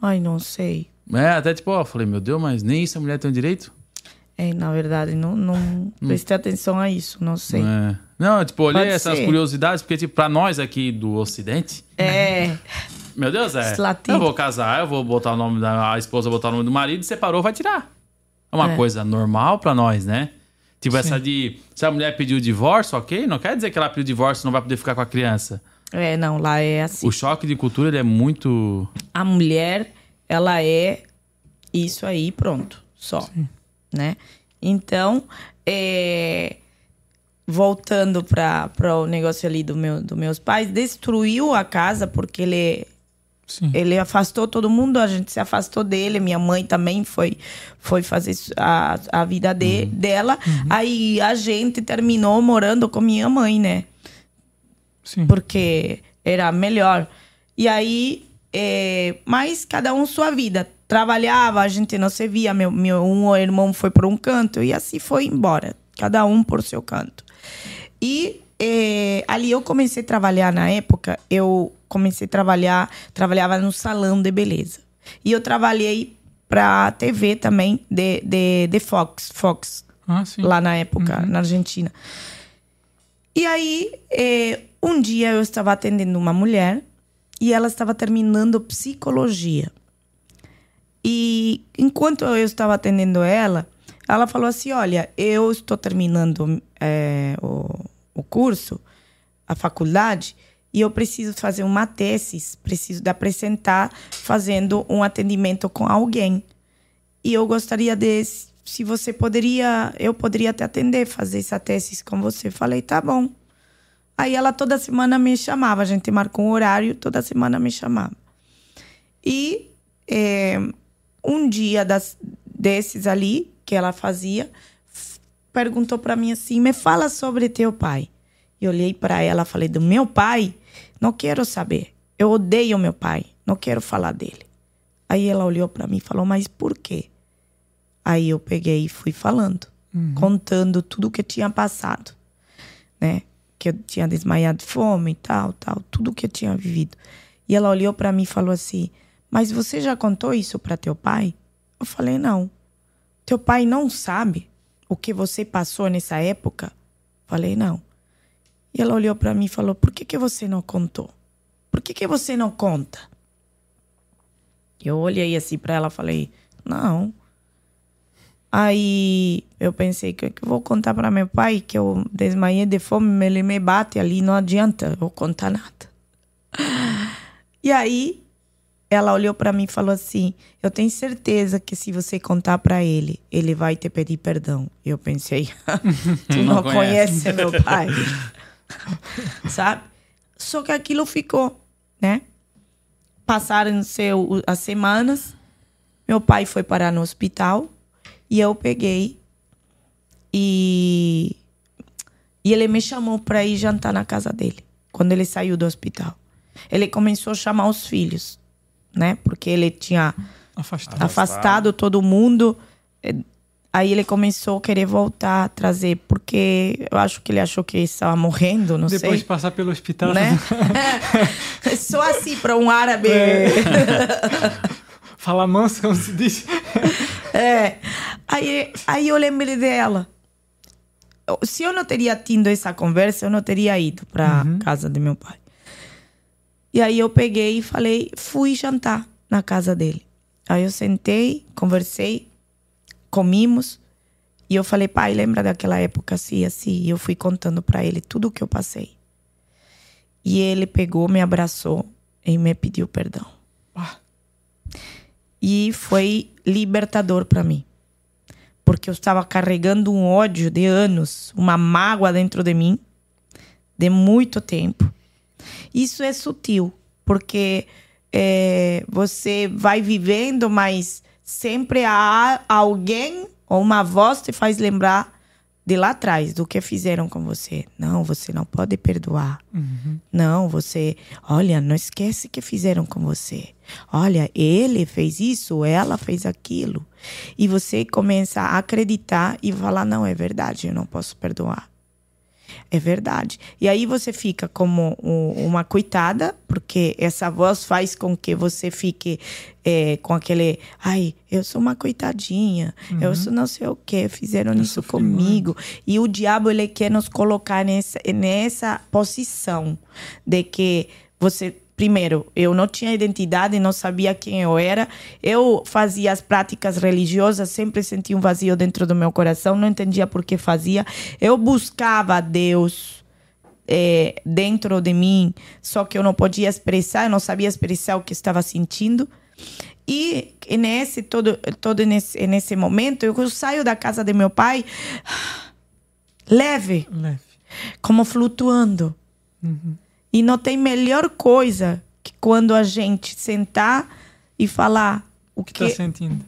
Speaker 4: Ai, não sei.
Speaker 2: É, até tipo, ó, eu falei, meu Deus, mas nem isso a mulher tem o direito?
Speaker 4: É, na verdade, não, não prestei atenção a isso, não sei.
Speaker 2: É. Não, tipo, olhei
Speaker 4: Pode
Speaker 2: essas
Speaker 4: ser.
Speaker 2: curiosidades, porque, tipo, pra nós aqui do Ocidente,
Speaker 4: É,
Speaker 2: meu Deus, é. Eu vou casar, eu vou botar o nome da a esposa, botar o nome do marido, separou, vai tirar. É uma
Speaker 4: É.
Speaker 2: coisa normal pra nós, né? Tipo, essa de. Se a mulher pediu o divórcio, ok? Não quer dizer que ela pediu o divórcio e não vai poder ficar com a criança.
Speaker 4: é, não, lá é assim.
Speaker 2: O choque de cultura ele é muito.
Speaker 4: A mulher, ela é Isso aí, pronto, só, né? Então, é, voltando para o negócio ali do meu, dos meus pais, destruiu a casa porque ele
Speaker 3: Sim.
Speaker 4: ele afastou todo mundo, a gente se afastou dele. Minha mãe também foi, foi fazer a, a vida de, dela. Aí a gente terminou morando com minha mãe, né?
Speaker 3: Sim.
Speaker 4: Porque era melhor. E aí, é, mas cada um sua vida. Trabalhava, a gente não se via. Meu, meu um irmão foi por um canto e assim foi embora. Cada um por seu canto. E é, ali eu comecei a trabalhar na época. Eu comecei a trabalhar, trabalhava no salão de beleza. E eu trabalhei para TV também, de, de, de Fox, Fox,
Speaker 3: Ah,
Speaker 4: lá na época, na Argentina. E aí, eh, um dia eu estava atendendo uma mulher e ela estava terminando psicologia. E enquanto eu estava atendendo ela, ela falou assim: Olha, eu estou terminando eh, o, o curso, a faculdade, e eu preciso fazer uma tese, preciso de apresentar fazendo um atendimento com alguém. E eu gostaria de, se você poderia, eu poderia te atender, fazer essa tese com você. Falei, tá bom. Aí ela toda semana me chamava, a gente marcou um horário, toda semana me chamava. E eh, um dia das, desses ali, que ela fazia, perguntou para mim assim: me fala sobre teu pai. E olhei para ela e falei: do meu pai? Não quero saber. Eu odeio meu pai, não quero falar dele. Aí ela olhou para mim e falou: mas por quê? Aí eu peguei e fui falando, contando tudo o que tinha passado, né? Que eu tinha desmaiado de fome e tal, tal, tudo que eu tinha vivido. E ela olhou para mim e falou assim: Mas você já contou isso para teu pai? Eu falei: Não. Teu pai não sabe o que você passou nessa época? Falei: Não. E ela olhou para mim e falou: Por que, que você não contou? Por que, que você não conta? Eu olhei assim para ela e falei: Não. Aí eu pensei que eu vou contar para meu pai que eu desmaiei de fome, ele me bate ali, não adianta eu contar nada. E aí ela olhou para mim e falou assim: "Eu tenho certeza que se você contar para ele, ele vai te pedir perdão". Eu pensei: "Tu não,
Speaker 2: Não conhece.
Speaker 4: conhece meu pai". Sabe? Só que aquilo ficou, né? Passaram-se as semanas, meu pai foi parar no hospital e eu peguei e e ele me chamou para ir jantar na casa dele quando ele saiu do hospital. Ele começou a chamar os filhos, né? Porque ele tinha
Speaker 3: Afastado.
Speaker 4: afastado todo mundo. Eh, Aí ele começou a querer voltar, a trazer, porque eu acho que ele achou que estava morrendo, não
Speaker 3: Depois
Speaker 4: sei
Speaker 3: de passar pelo hospital.
Speaker 4: né? Só assim para um árabe.
Speaker 3: Falar manso, como se diz.
Speaker 4: É. Aí, aí eu lembrei dela. Se eu não teria tido essa conversa, eu não teria ido para casa de meu pai. E aí eu peguei e falei, fui jantar na casa dele. Aí eu sentei, conversei, comimos. E eu falei, pai, lembra daquela época assim, assim? E eu fui contando para ele tudo o que eu passei. E ele pegou, me abraçou e me pediu perdão.
Speaker 3: Ah,
Speaker 4: E foi libertador para mim. Porque eu estava carregando um ódio de anos, uma mágoa dentro de mim, de muito tempo. Isso é sutil, porque é, você vai vivendo, mas sempre há alguém ou uma voz te faz lembrar de lá atrás, do que fizeram com você. Não, você não pode perdoar. Não, você. Olha, não esquece que fizeram com você. Olha, ele fez isso, ela fez aquilo. E você começa a acreditar e falar: não, é verdade, eu não posso perdoar. É verdade. E aí você fica como um- uma coitada, porque essa voz faz com que você fique é, com aquele. Ai, eu sou uma coitadinha, eu sou não sei o que, fizeram isso
Speaker 3: sofri
Speaker 4: comigo. E o diabo, ele quer nos colocar nessa, nessa posição de que você. Primeiro, eu não tinha identidade, não sabia quem eu era. Eu fazia as práticas religiosas, sempre senti um vazio dentro do meu coração, não entendia por que fazia. Eu buscava Deus é, dentro de mim, só que eu não podia expressar, eu não sabia expressar o que estava sentindo. E nesse todo todo nesse, nesse momento eu saio da casa de meu pai leve,
Speaker 3: Leve.
Speaker 4: como flutuando. E não tem melhor coisa que quando a gente sentar e falar o
Speaker 3: que tá
Speaker 4: que
Speaker 3: sentindo?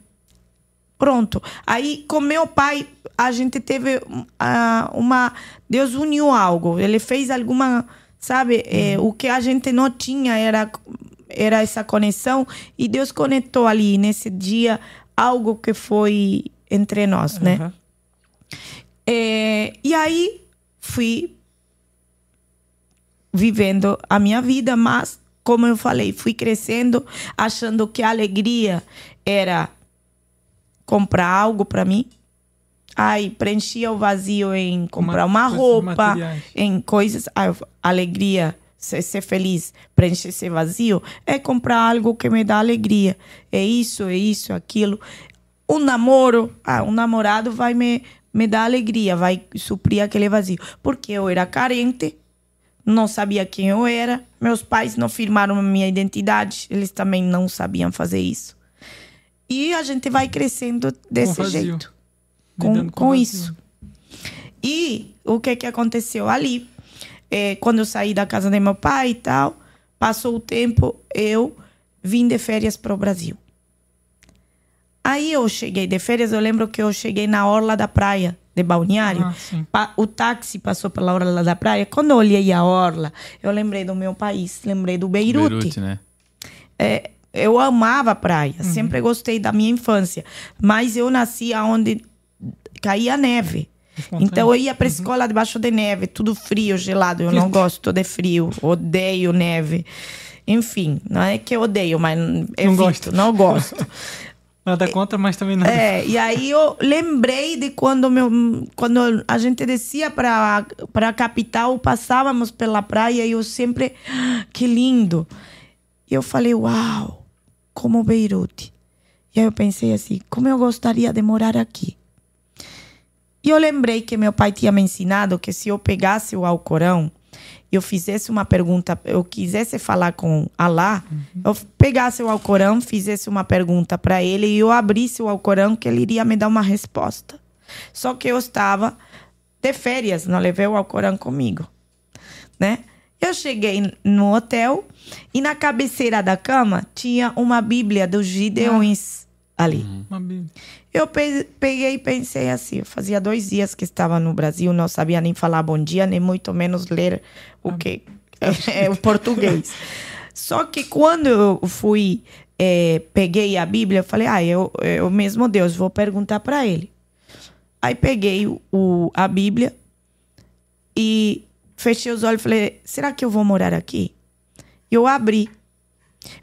Speaker 4: Pronto. Aí, com meu pai, a gente teve ah, uma. Deus uniu algo. Ele fez alguma. Sabe? eh, o que a gente não tinha era, era essa conexão. E Deus conectou ali, nesse dia, algo que foi entre nós, né?
Speaker 3: Aham.
Speaker 4: É, e aí fui vivendo a minha vida, mas como eu falei, fui crescendo achando que a alegria era comprar algo para mim. Aí preenchia o vazio em comprar uma
Speaker 3: coisas
Speaker 4: roupa,
Speaker 3: materiais.
Speaker 4: em coisas. Eu- alegria, ser, ser feliz, preencher esse vazio, é comprar algo que me dá alegria. É isso, é isso, aquilo. Um namoro, ah, um namorado vai me, me dar alegria, vai suprir aquele vazio. Porque eu era carente, não sabia quem eu era, meus pais não firmaram a minha identidade, eles também não sabiam fazer isso. E a gente vai crescendo desse
Speaker 3: vazio.
Speaker 4: jeito. Com, com
Speaker 3: vazio.
Speaker 4: isso. E o que que aconteceu ali? É, quando eu saí da casa de meu pai e tal, passou o tempo, eu vim de férias para o Brasil. Aí eu cheguei de férias, eu lembro que eu cheguei na orla da praia de Balneário.
Speaker 3: Ah,
Speaker 4: o táxi passou pela orla da praia. Quando eu olhei a orla, eu lembrei do meu país, lembrei do Beirute.
Speaker 2: Beirute, né?
Speaker 4: É, eu amava a praia,
Speaker 3: Uhum.
Speaker 4: sempre gostei da minha infância. Mas eu nasci onde caía neve. Então eu ia para escola debaixo de neve, tudo frio, gelado. Eu não gosto de frio, odeio neve. Enfim, não é que eu odeio, mas evito,
Speaker 3: gosta.
Speaker 4: não gosto.
Speaker 3: Nada contra, mas também nada.
Speaker 4: É, e aí eu lembrei de quando, meu, quando a gente descia para a capital, passávamos pela praia e eu sempre, "Ah, que lindo. E eu falei, uau, como Beirute. E aí eu pensei assim, como eu gostaria de morar aqui. E eu lembrei que meu pai tinha me ensinado que se eu pegasse o Alcorão, eu fizesse uma pergunta, eu quisesse falar com Allah, eu pegasse o Alcorão, fizesse uma pergunta para ele e eu abrisse o Alcorão que ele iria me dar uma resposta. Só que eu estava de férias, não levei o Alcorão comigo, né? Eu cheguei no hotel e na cabeceira da cama tinha uma Bíblia dos Gideões ali.
Speaker 3: Bíblia.
Speaker 4: Eu pe- peguei e pensei assim, fazia dois dias que estava no Brasil, não sabia nem falar bom dia, nem muito menos ler o que é, o português. Só que quando eu fui, eh, peguei a Bíblia, eu falei, ah, eu, eu mesmo Deus, vou perguntar para ele. Aí peguei o- o, a Bíblia e fechei os olhos e falei, será que eu vou morar aqui? E eu abri.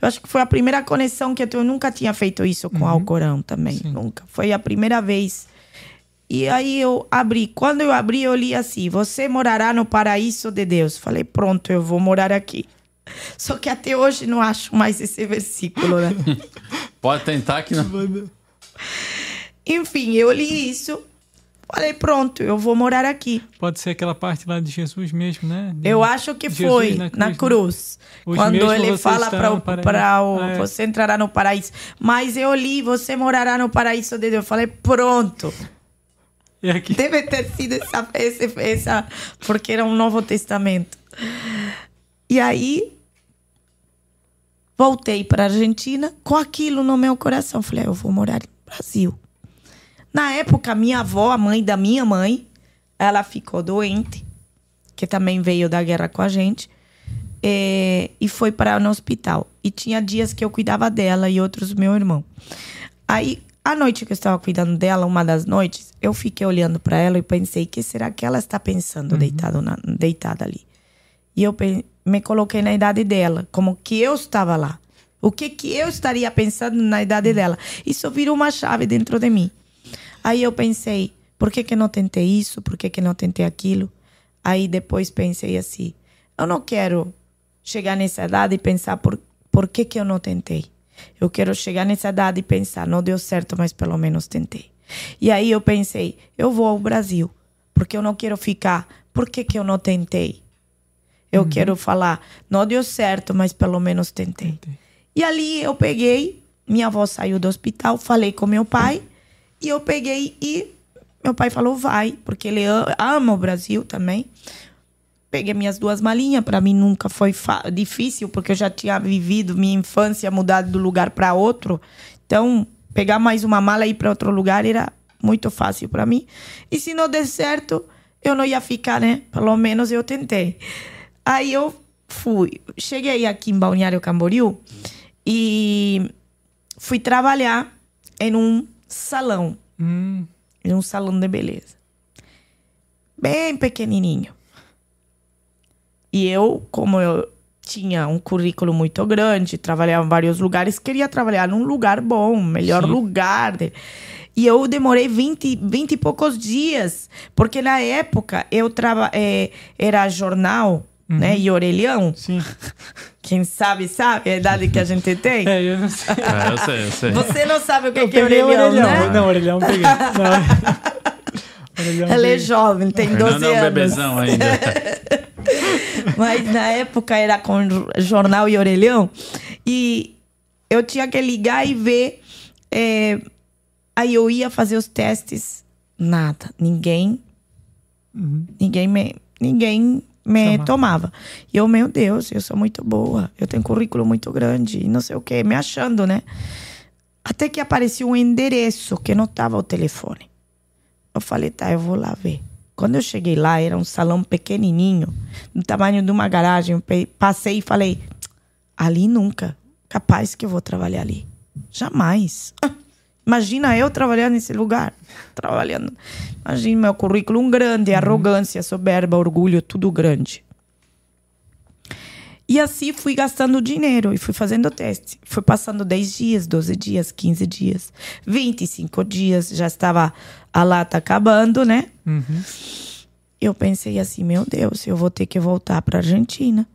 Speaker 4: Eu acho que foi a primeira conexão que eu, tenho. eu nunca tinha feito isso com o Alcorão também, nunca. Foi a primeira vez. E aí eu abri. Quando eu abri, eu li assim: Você morará no paraíso de Deus. Falei, pronto, eu vou morar aqui. Só que até hoje não acho mais esse versículo, né?
Speaker 2: Pode tentar que não.
Speaker 4: Enfim, eu li isso. Falei, pronto, eu vou morar aqui.
Speaker 3: Pode ser aquela parte lá de Jesus mesmo, né? De-
Speaker 4: Eu acho que
Speaker 3: Jesus
Speaker 4: foi
Speaker 3: na
Speaker 4: na
Speaker 3: cruz,
Speaker 4: cruz.
Speaker 3: né?
Speaker 4: Quando ele fala para o, para o
Speaker 3: É.
Speaker 4: você entrará no paraíso. Mas eu li, você morará no paraíso de Deus. Eu falei, pronto.
Speaker 3: E aqui.
Speaker 4: Deve ter sido essa, esse- essa, porque era um Novo Testamento. E aí voltei para a Argentina com aquilo no meu coração. Falei, "Ah, eu vou morar no Brasil. Na época, minha avó, a mãe da minha mãe, ela ficou doente, que também veio da guerra com a gente, eh, e foi para no hospital. E tinha dias que eu cuidava dela e outros meu irmão. Aí, a noite que eu estava cuidando dela, uma das noites, eu fiquei olhando para ela e pensei, que será que ela está pensando deitado na- deitada ali? E eu me coloquei na idade dela, como que eu estava lá. O que que eu estaria pensando na idade dela? Isso virou uma chave dentro de mim. Aí eu pensei, por que que não tentei isso? Por que que não tentei aquilo? Aí depois pensei assim, eu não quero chegar nessa idade e pensar por, por que que eu não tentei. Eu quero chegar nessa idade e pensar, não deu certo, mas pelo menos tentei. E aí eu pensei, eu vou ao Brasil, porque eu não quero ficar, por que que eu não tentei? Eu quero falar, não deu certo, mas pelo menos tentei. E ali eu peguei minha avó saiu do hospital, falei com meu pai e eu peguei e meu pai falou vai, porque ele ama o Brasil também. Peguei minhas duas malinhas, para mim nunca foi difícil, porque eu já tinha vivido minha infância, mudado do lugar para outro. Então, pegar mais uma mala e ir para outro lugar era muito fácil para mim. E se não der certo, eu não ia ficar, né? Pelo menos eu tentei. Aí eu fui, cheguei aqui em Balneário Camboriú e fui trabalhar em um salão. Hum. Em um salão de beleza. Bem pequenininho. E eu, como eu tinha um currículo muito grande, trabalhava em vários lugares, queria trabalhar num lugar bom, melhor Sim. lugar. E eu demorei 20, 20 e poucos dias, porque na época eu traba, é, era jornal, uhum. né? E orelhão.
Speaker 3: Sim.
Speaker 4: Quem sabe, sabe a idade que a gente tem?
Speaker 3: É, eu não sei.
Speaker 2: É, eu sei, eu sei.
Speaker 4: Você não sabe o que, que é orelhão, orelhão, né?
Speaker 3: Não, orelhão peguei.
Speaker 4: Não. Ela é jovem, tem 12 anos. Não é um
Speaker 2: bebezão ainda.
Speaker 4: Mas na época era com jornal e orelhão. E eu tinha que ligar e ver. É, aí eu ia fazer os testes. Nada. Ninguém. Uhum. Ninguém me. Ninguém me tomava. E eu, meu Deus, eu sou muito boa. Eu tenho um currículo muito grande. E não sei o quê. Me achando, né? Até que apareceu um endereço que não estava o telefone. Eu falei, tá, eu vou lá ver. Quando eu cheguei lá, era um salão pequenininho, do tamanho de uma garagem. Passei e falei: ali nunca. Capaz que eu vou trabalhar ali. Jamais. Imagina eu trabalhar nesse lugar. Trabalhando. Imagina meu currículo um grande, uhum. arrogância, soberba, orgulho, tudo grande. E assim fui gastando dinheiro e fui fazendo teste. Fui passando 10 dias, 12 dias, 15 dias, 25 dias, já estava a lata acabando, né? Uhum. Eu pensei assim, meu Deus, eu vou ter que voltar para Argentina.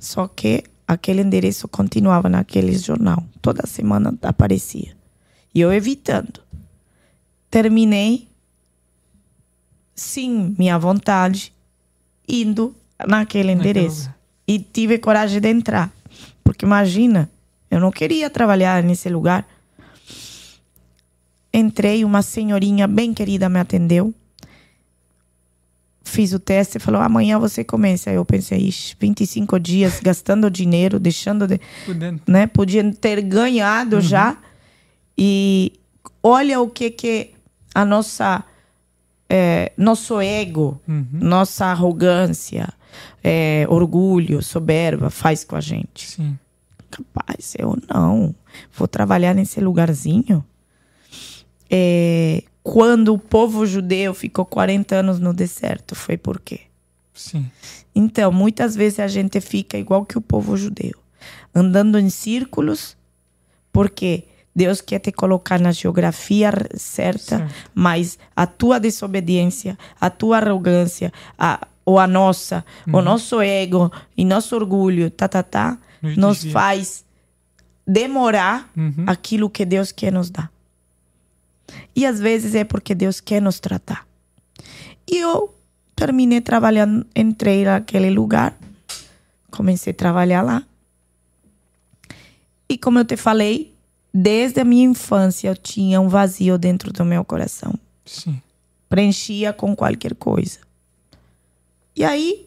Speaker 4: Só que aquele endereço continuava naquele jornal. Toda semana aparecia. E eu evitando. Terminei, sim, minha vontade, indo naquele endereço e tive coragem de entrar. Porque imagina, eu não queria trabalhar nesse lugar. Entrei, uma senhorinha bem querida me atendeu. Fiz o teste e falou: amanhã você começa. Aí eu pensei: ixi, 25 dias gastando dinheiro, deixando de. Né? Podia ter ganhado uhum. já. E olha o que, que a nossa. É, nosso ego, uhum. nossa arrogância, é, orgulho, soberba faz com a gente.
Speaker 3: Sim.
Speaker 4: Capaz, eu não. Vou trabalhar nesse lugarzinho. É, quando o povo judeu ficou 40 anos no deserto, foi por quê?
Speaker 3: Sim.
Speaker 4: Então, muitas vezes a gente fica igual que o povo judeu, andando em círculos, porque Deus quer te colocar na geografia certa, certo. mas a tua desobediência, a tua arrogância, a, ou a nossa, uhum. o nosso ego e nosso orgulho, tá, tá, tá, nos, faz demorar uhum. aquilo que Deus quer nos dar. E às vezes é porque Deus quer nos tratar. E eu terminei trabalhando, entrei naquele lugar, comecei a trabalhar lá. E como eu te falei, desde a minha infância eu tinha um vazio dentro do meu coração.
Speaker 3: Sim.
Speaker 4: Preenchia com qualquer coisa. E aí,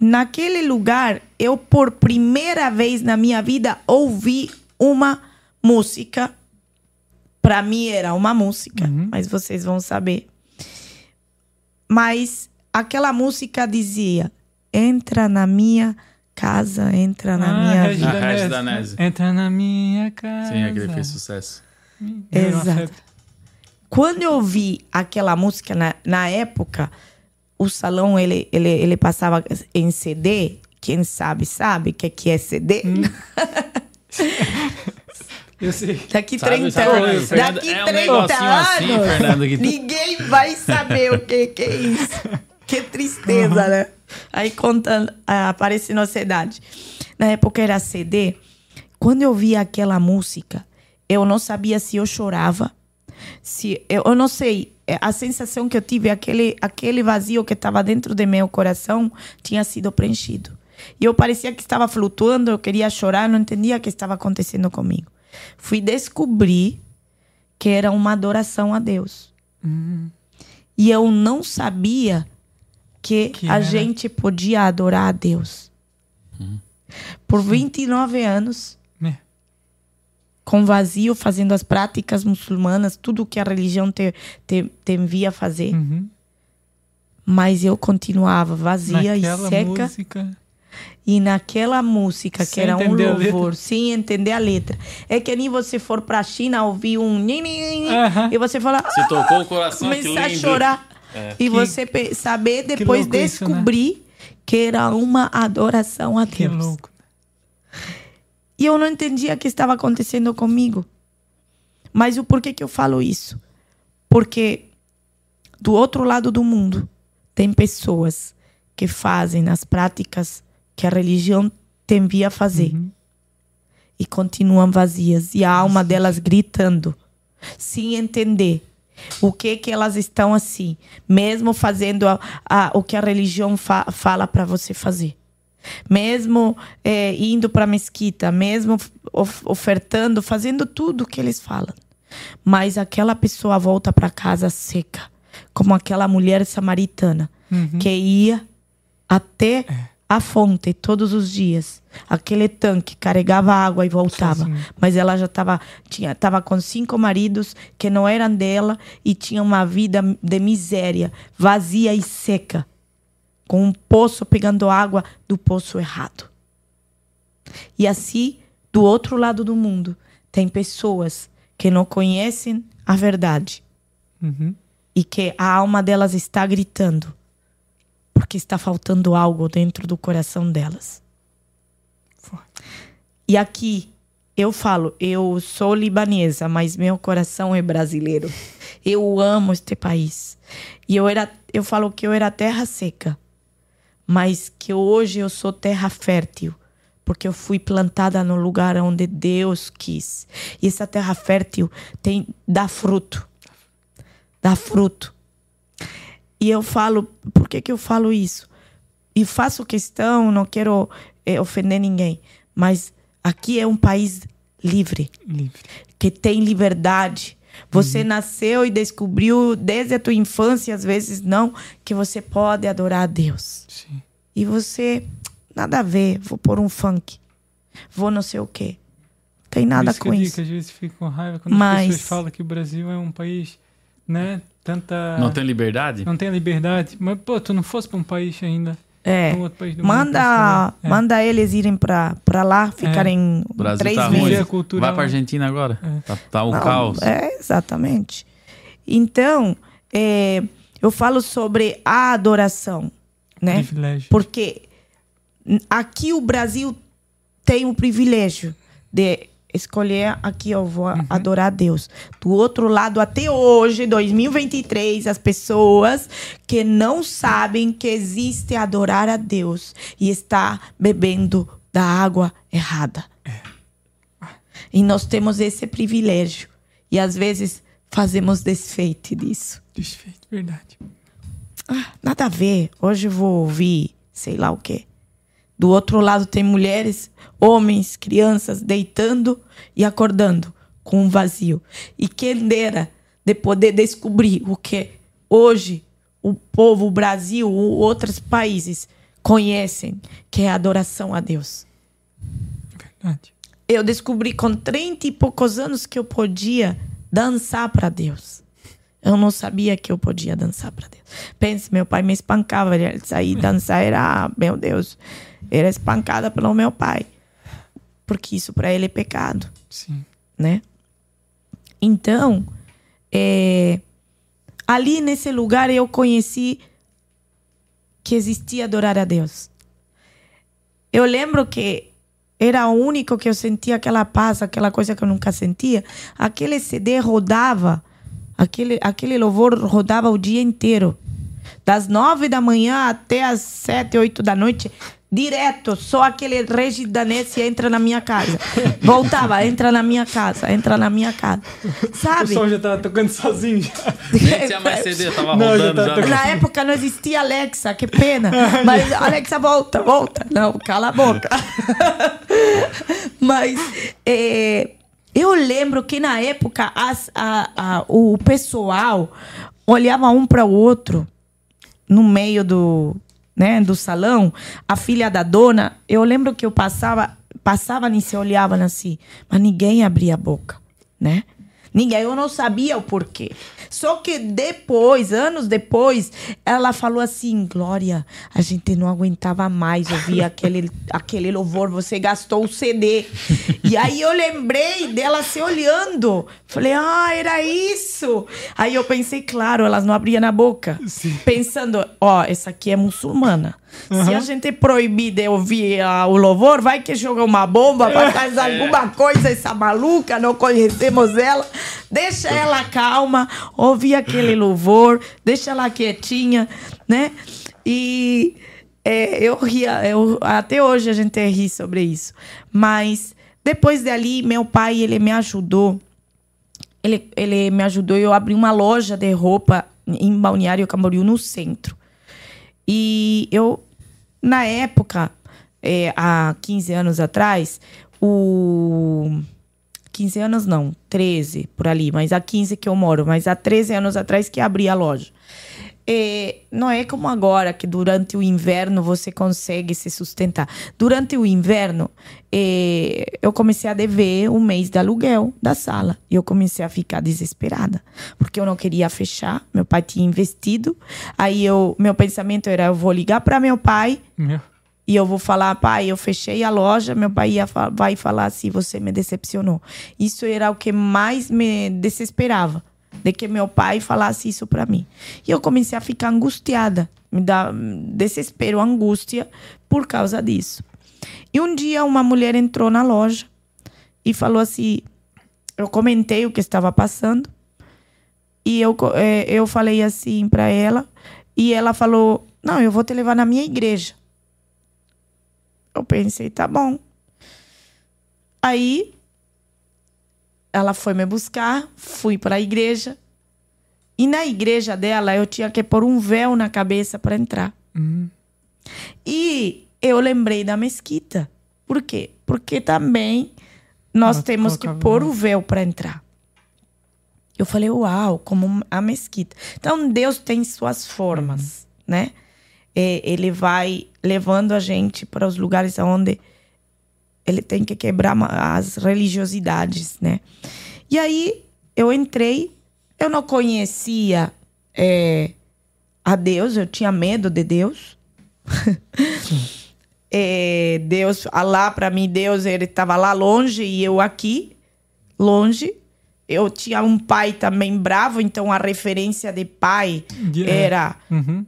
Speaker 4: naquele lugar, eu por primeira vez na minha vida ouvi uma música. Para mim era uma música, uhum. mas vocês vão saber. Mas aquela música dizia: entra na minha casa, entra na ah, minha vida.
Speaker 2: A Danese.
Speaker 3: Entra na minha casa.
Speaker 2: Sim, aquele fez sucesso.
Speaker 4: Exato. Quando eu ouvi aquela música na, na época, o salão ele, ele, ele passava em CD. Quem sabe, sabe o que, que é CD? Hum.
Speaker 3: Eu sei.
Speaker 4: Daqui sabe, 30 anos. Daqui é 30 um anos. Assim, Fernando, ninguém vai saber o que, que é isso. Que tristeza, uhum. né? Aí contando, ah, aparece na cidade. Na época era CD. Quando eu via aquela música, eu não sabia se eu chorava, se eu, eu não sei é, a sensação que eu tive, aquele, aquele vazio que estava dentro do meu coração, tinha sido preenchido. E eu parecia que estava flutuando, eu queria chorar, não entendia o que estava acontecendo comigo. fui descobrir que era uma adoração a Deus. E eu não sabia que,
Speaker 3: Que
Speaker 4: a
Speaker 3: era.
Speaker 4: gente podia adorar a Deus. Por 29 anos,
Speaker 3: É.
Speaker 4: com vazio, fazendo as práticas muçulmanas, tudo que a religião te, te, te envia a fazer.
Speaker 3: Uhum.
Speaker 4: Mas eu continuava vazia
Speaker 3: Naquela
Speaker 4: e seca.
Speaker 3: música.
Speaker 4: E naquela música, que
Speaker 3: Sem
Speaker 4: era um
Speaker 3: a
Speaker 4: louvor, sem entender a letra. É que nem você for pra China ouvir um...
Speaker 3: Aham.
Speaker 4: E você fala...
Speaker 2: Se tocou o coração, que
Speaker 4: começar a
Speaker 2: lindo.
Speaker 4: Chorar. E
Speaker 3: Que-
Speaker 4: você saber depois
Speaker 3: louco isso, né?
Speaker 4: descobrir que era uma adoração a
Speaker 3: Que
Speaker 4: Deus.
Speaker 3: louco.
Speaker 4: E eu não entendia o que estava acontecendo comigo. Mas o porquê que eu falo isso? Porque do outro lado do mundo tem pessoas que fazem as práticas que a religião te envia a fazer e continuam vazias e a alma delas gritando, sem entender o que que elas estão assim, mesmo fazendo a- a- o que a religião fa- fala para você fazer. Mesmo é, indo para a mesquita, mesmo of- ofertando, fazendo tudo o que eles falam. Mas aquela pessoa volta para casa seca, como aquela mulher samaritana que ia até a fonte todos os dias. Aquele tanque carregava água e voltava,
Speaker 3: Sozinha.
Speaker 4: mas ela já estava tinha tava com cinco maridos que não eram dela e tinha uma vida de miséria, vazia e seca com um poço pegando água do poço errado. E assim, do outro lado do mundo, tem pessoas que não conhecem a verdade
Speaker 3: Uhum.
Speaker 4: e que a alma delas está gritando porque está faltando algo dentro do coração delas. E aqui eu falo, eu sou libanesa, mas meu coração é brasileiro. Eu amo este país. E eu era, eu falo que eu era terra seca, mas que hoje eu sou terra fértil, porque eu fui plantada no lugar onde Deus quis. E essa terra fértil tem dá fruto. Dá fruto. E eu falo, por que, que eu falo isso? E faço questão, não quero eh, ofender ninguém, mas aqui é um país livre,
Speaker 3: Livre.
Speaker 4: que tem liberdade. Você nasceu e descobriu desde a tua infância, às vezes não, que você pode adorar a Deus.
Speaker 3: Sim.
Speaker 4: E você, nada a ver, vou pôr um funk, vou não sei o quê. Tem nada
Speaker 3: isso
Speaker 4: com
Speaker 3: digo
Speaker 4: isso.
Speaker 3: que às vezes fico com raiva quando
Speaker 4: Mas-
Speaker 3: as pessoas falam que o Brasil é um país, né? Tanta.
Speaker 2: Não tem liberdade?
Speaker 3: não tem liberdade. Mas, pô, tu não fosse pra um país ainda.
Speaker 4: É.
Speaker 3: Outro país mundo
Speaker 4: Manda,
Speaker 3: ver. É.
Speaker 4: manda eles irem pra, pra lá, ficarem
Speaker 2: O Brasil
Speaker 4: três
Speaker 2: tá
Speaker 4: meses.
Speaker 3: cultura
Speaker 2: Vai
Speaker 3: lá.
Speaker 2: pra Argentina agora.
Speaker 3: É.
Speaker 2: Tá, tá um
Speaker 4: Não,
Speaker 2: caos.
Speaker 4: É, exatamente. Então, é, eu falo sobre a adoração, né?
Speaker 3: Privilégio.
Speaker 4: Porque aqui o Brasil tem o privilégio de escolher aqui eu vou adorar a Deus. Do outro lado, até hoje, 2023, as pessoas que não sabem que existe adorar a Deus e está bebendo da água errada. E nós temos esse privilégio. E às vezes fazemos desfeite disso.
Speaker 3: Desfeito, verdade.
Speaker 4: Ah, nada a ver. Hoje eu vou ouvir sei lá o quê. Do outro lado tem mulheres, homens, crianças deitando e acordando com um vazio. E quem dera de poder descobrir o que hoje o povo, o Brasil ou outros países conhecem, que é a adoração a Deus.
Speaker 3: Verdade.
Speaker 4: Eu descobri com 30 e poucos anos que eu podia dançar para Deus. Eu não sabia que eu podia dançar para Deus. Pense, meu pai me espancava, ele sair dançar era, meu Deus, era espancada pelo meu pai. Porque isso para ele é pecado,
Speaker 3: Sim.
Speaker 4: né? Então, é, ali nesse lugar eu conheci que existia adorar a Deus. Eu lembro que era o único que eu sentia aquela paz, aquela coisa que eu nunca sentia. Aquele CD rodava, aquele, aquele louvor rodava o dia inteiro. Das nove da manhã até as sete, oito da noite, direto. Só aquele Regis Danese entra na minha casa. Voltava, entra na minha casa, entra na minha casa.
Speaker 3: O
Speaker 4: Sabe?
Speaker 3: som já tava tocando sozinho já.
Speaker 2: Nem tinha mais CD, tava
Speaker 3: Não, já
Speaker 2: rodando
Speaker 3: tá
Speaker 2: já.
Speaker 3: tocando.
Speaker 4: Na época não existia Alexa, que pena. Mas Alexa, volta, volta. Não, cala a boca. Mas é, Eu lembro que na época as, a, a, o pessoal olhava um para o outro no meio do, né, do salão. A filha da dona, eu lembro que eu passava, passava e se olhava assim, mas ninguém abria a boca, né? Ninguém, eu não sabia o porquê. Só que depois, anos depois, ela falou assim: Glória, a gente não aguentava mais ouvir aquele, aquele louvor, você gastou o CD. e aí eu lembrei dela se olhando. Falei: Ah, era isso. Aí eu pensei: Claro, elas não abriam na boca. Sim. Pensando: Ó, oh, essa aqui é muçulmana. Uhum. Se a gente proibir de ouvir uh, o louvor, vai que joga uma bomba para fazer é. alguma coisa, essa maluca, não conhecemos ela. Deixa ela calma, ouvir aquele louvor, deixa ela quietinha, né? E é, eu ria, eu, até hoje a gente ri sobre isso. Mas depois dali, meu pai, ele me ajudou. Ele, ele me ajudou, eu abri uma loja de roupa em Balneário Camboriú, no centro. E eu, na época, é, há 15 anos atrás, o. 15 anos não, 13 por ali, mas há 15 que eu moro, mas há 13 anos atrás que abri a loja. É, não é como agora, que durante o inverno você consegue se sustentar. Durante o inverno, é, eu comecei a dever um mês de aluguel da sala. E eu comecei a ficar desesperada, porque eu não queria fechar. Meu pai tinha investido. Aí eu, meu pensamento era: eu vou ligar para meu pai. Meu. E eu vou falar, pai, eu fechei a loja, meu pai ia, vai falar assim, você me decepcionou. Isso era o que mais me desesperava de que meu pai falasse isso para mim. E eu comecei a ficar angustiada, me dá desespero, angústia por causa disso. E um dia uma mulher entrou na loja e falou assim: eu comentei o que estava passando e eu, é, eu falei assim para ela e ela falou: não, eu vou te levar na minha igreja. Eu pensei, tá bom. Aí ela foi me buscar, fui para a igreja. E na igreja dela eu tinha que pôr um véu na cabeça para entrar. Uhum. E eu lembrei da mesquita. Por quê? Porque também nós temos que pôr o véu para entrar. Eu falei, uau, como a mesquita. Então Deus tem suas formas, uhum. né? Ele vai levando a gente para os lugares onde ele tem que quebrar as religiosidades, né? E aí eu entrei, eu não conhecia é, a Deus, eu tinha medo de Deus. é, Deus, lá para mim, Deus ele estava lá longe e eu aqui, longe. Eu tinha um pai também bravo, então a referência de pai yeah. era uhum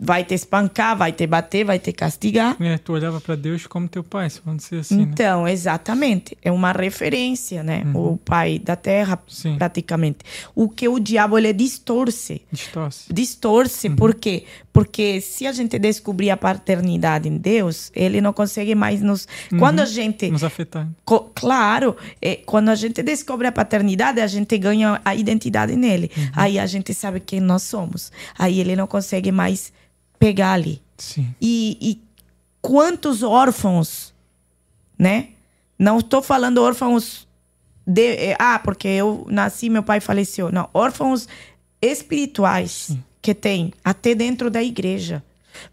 Speaker 4: vai te espancar, vai te bater, vai te castigar.
Speaker 3: É, tu olhava para Deus como teu pai, se vamos dizer assim. Né?
Speaker 4: Então, né? exatamente. É uma referência, né? Uhum. O pai da terra, Sim. praticamente. O que o diabo ele distorce.
Speaker 3: Distorce.
Speaker 4: Distorce. Uhum. Por quê? Porque se a gente descobrir a paternidade em Deus, ele não consegue mais nos. Uhum. Quando a gente.
Speaker 3: Nos afetar.
Speaker 4: Co claro, é, quando a gente descobre a paternidade, a gente ganha a identidade nele. Uhum. Aí a gente sabe quem nós somos. Aí ele não consegue mais pegar ali.
Speaker 3: Sim.
Speaker 4: E, e quantos órfãos, né? Não estou falando órfãos de, eh, ah, porque eu nasci, meu pai faleceu. Não, órfãos espirituais Sim. que tem até dentro da igreja.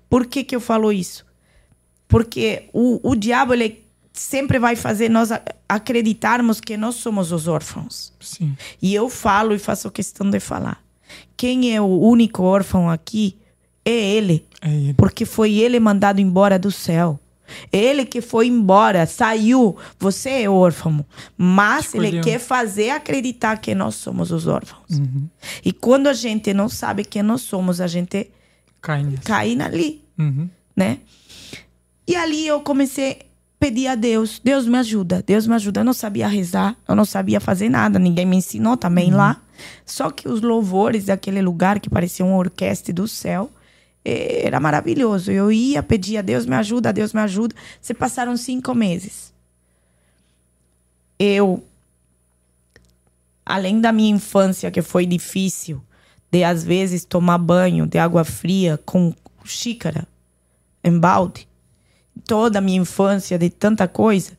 Speaker 4: Por que que eu falo isso? Porque o, o diabo ele sempre vai fazer nós acreditarmos que nós somos os órfãos.
Speaker 3: Sim.
Speaker 4: E eu falo e faço questão de falar. Quem é o único órfão aqui é ele,
Speaker 3: é ele.
Speaker 4: Porque foi ele mandado embora do céu. Ele que foi embora, saiu. Você é órfão. Mas Escolheu. ele quer fazer acreditar que nós somos os órfãos. Uhum. E quando a gente não sabe quem nós somos, a gente
Speaker 3: cai,
Speaker 4: cai ali. Uhum. Né? E ali eu comecei a pedir a Deus: Deus me ajuda, Deus me ajuda. Eu não sabia rezar, eu não sabia fazer nada, ninguém me ensinou também uhum. lá. Só que os louvores daquele lugar que parecia uma orquestra do céu era maravilhoso. Eu ia, pedia, Deus me ajuda, Deus me ajuda. Se passaram cinco meses. Eu, além da minha infância, que foi difícil, de às vezes tomar banho de água fria com xícara, em balde, toda a minha infância, de tanta coisa,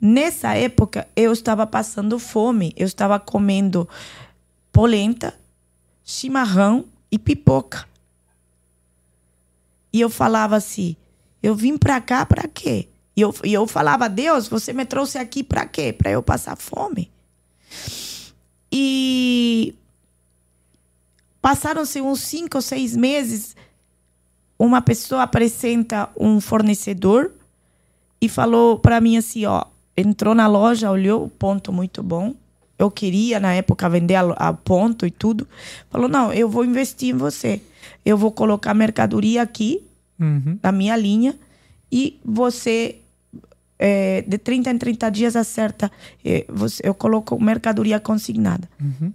Speaker 4: Nessa época, eu estava passando fome. Eu estava comendo polenta, chimarrão e pipoca. E eu falava assim: eu vim pra cá pra quê? E eu, e eu falava: Deus, você me trouxe aqui pra quê? Pra eu passar fome. E passaram-se uns cinco ou seis meses. Uma pessoa apresenta um fornecedor e falou para mim assim: ó, entrou na loja, olhou o ponto muito bom. Eu queria, na época, vender a, a ponto e tudo. Falou: não, eu vou investir em você. Eu vou colocar mercadoria aqui,
Speaker 3: Uhum.
Speaker 4: na minha linha, e você, é, de 30 em 30 dias, acerta. é, você, eu coloco mercadoria consignada.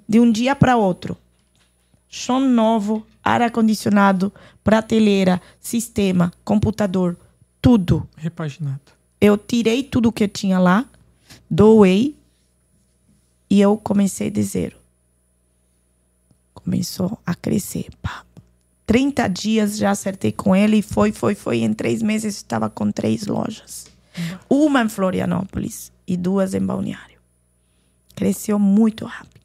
Speaker 4: De um dia para outro. Chão novo, ar-condicionado, prateleira, sistema, computador, tudo
Speaker 3: Repaginado.
Speaker 4: eu tirei tudo que eu tinha lá, doei e eu comecei de zero. Começou a crescer. Pá. 30 dias já acertei com ele e foi, foi, foi. Em três meses estava com três lojas. Uma em Florianópolis e duas em Balneário. Cresceu muito rápido.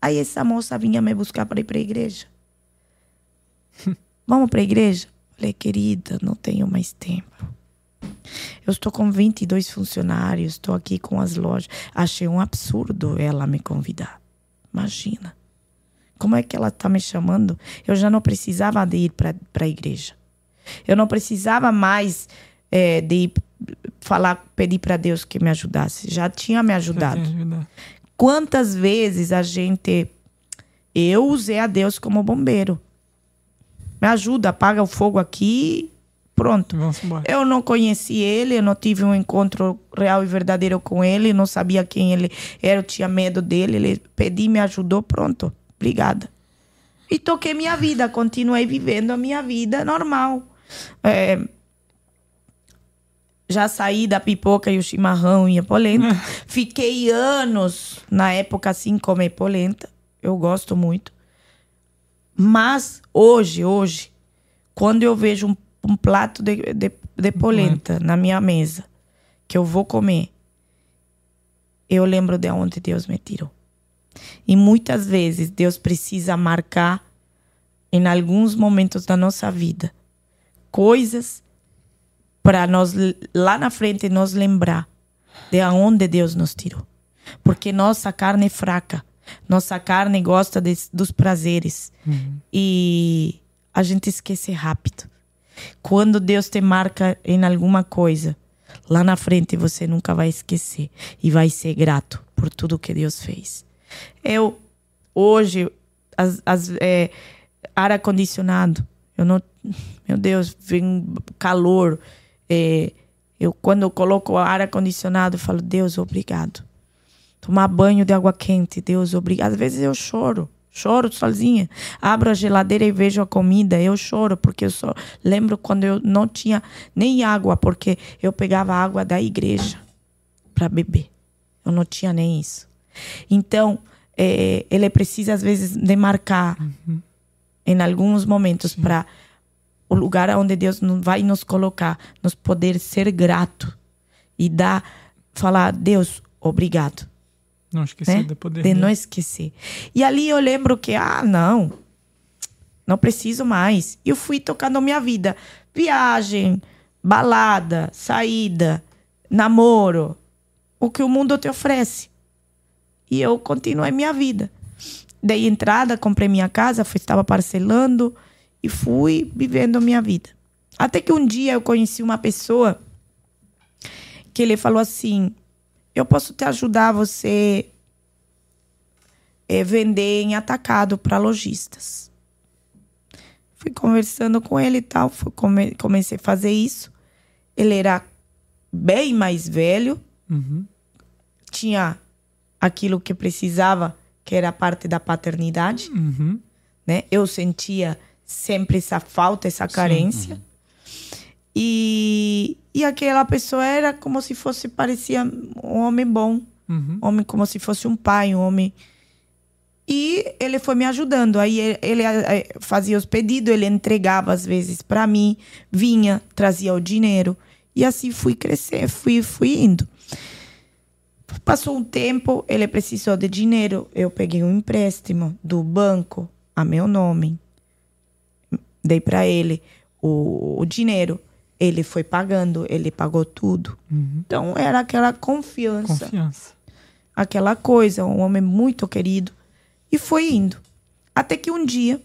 Speaker 4: Aí essa moça vinha me buscar para ir para a igreja. Vamos para a igreja? Falei, querida, não tenho mais tempo. Eu estou com 22 funcionários, estou aqui com as lojas. Achei um absurdo ela me convidar. Imagina. Como é que ela está me chamando? Eu já não precisava de ir para a igreja. Eu não precisava mais eh, de ir falar, pedir para Deus que me ajudasse. Já tinha me ajudado.
Speaker 3: ajudado.
Speaker 4: Quantas vezes a gente. Eu usei a Deus como bombeiro. Me ajuda, apaga o fogo aqui, pronto. Eu não conheci ele, eu não tive um encontro real e verdadeiro com ele, não sabia quem ele era, eu tinha medo dele. Ele pedi, me ajudou, pronto. Obrigada. E toquei minha vida, continuei vivendo a minha vida normal. É, já saí da pipoca e o chimarrão e a polenta. Fiquei anos na época assim comer polenta. Eu gosto muito. Mas hoje, hoje, quando eu vejo um, um prato de, de, de polenta na minha mesa, que eu vou comer, eu lembro de onde Deus me tirou. E muitas vezes Deus precisa marcar em alguns momentos da nossa vida coisas para nós lá na frente nos lembrar de onde Deus nos tirou. Porque nossa carne é fraca. Nossa carne gosta des- dos prazeres. E a gente esquece rápido. Quando Deus te marca em alguma coisa, lá na frente você nunca vai esquecer e vai ser grato por tudo que Deus fez. Eu, hoje, as, as, é, ar-condicionado, eu não. Meu Deus, vem calor. é, eu, quando eu coloco ar-condicionado, falo, Deus, obrigado. Tomar banho de água quente, Deus, obrigado. Às vezes eu choro, choro sozinha. Abro a geladeira e vejo a comida, eu choro, porque eu só lembro quando eu não tinha nem água, porque eu pegava água da igreja para beber. Eu não tinha nem isso. Então, eh, ele precisa, às vezes, demarcar em alguns momentos para o lugar onde Deus vai nos colocar, nos poder ser grato e dar, falar, Deus, obrigado
Speaker 3: Não esquecer
Speaker 4: né?
Speaker 3: de poder.
Speaker 4: De não esquecer. E ali eu lembro que, ah, não, não preciso mais. E eu fui tocando minha vida. Viagem, balada, saída, namoro, o que o mundo te oferece. E eu continuei minha vida. Dei entrada, comprei minha casa, fui, estava parcelando e fui vivendo minha vida. Até que um dia eu conheci uma pessoa que ele falou assim: eu posso te ajudar você é, vender em atacado para lojistas. Fui conversando com ele e tal, fui come- comecei a fazer isso. Ele era bem mais velho,
Speaker 3: Uhum.
Speaker 4: tinha aquilo que precisava, que era a parte da paternidade,
Speaker 3: Uhum.
Speaker 4: né? Eu sentia sempre essa falta, essa carência. E, e aquela pessoa era como se fosse, parecia um homem bom.
Speaker 3: Uhum.
Speaker 4: homem como se fosse um pai, um homem. E ele foi me ajudando. Aí ele, ele, eh, fazia os pedidos, ele entregava às vezes para mim, vinha, trazia o dinheiro. E assim fui crescer, fui, fui indo. Passou um tempo, ele precisou de dinheiro. Eu peguei um empréstimo do banco a meu nome. Dei para ele o, o dinheiro. Ele foi pagando, ele pagou tudo. Então era aquela confiança
Speaker 3: Confiança.
Speaker 4: aquela coisa, um homem muito querido. E foi indo. Até que um dia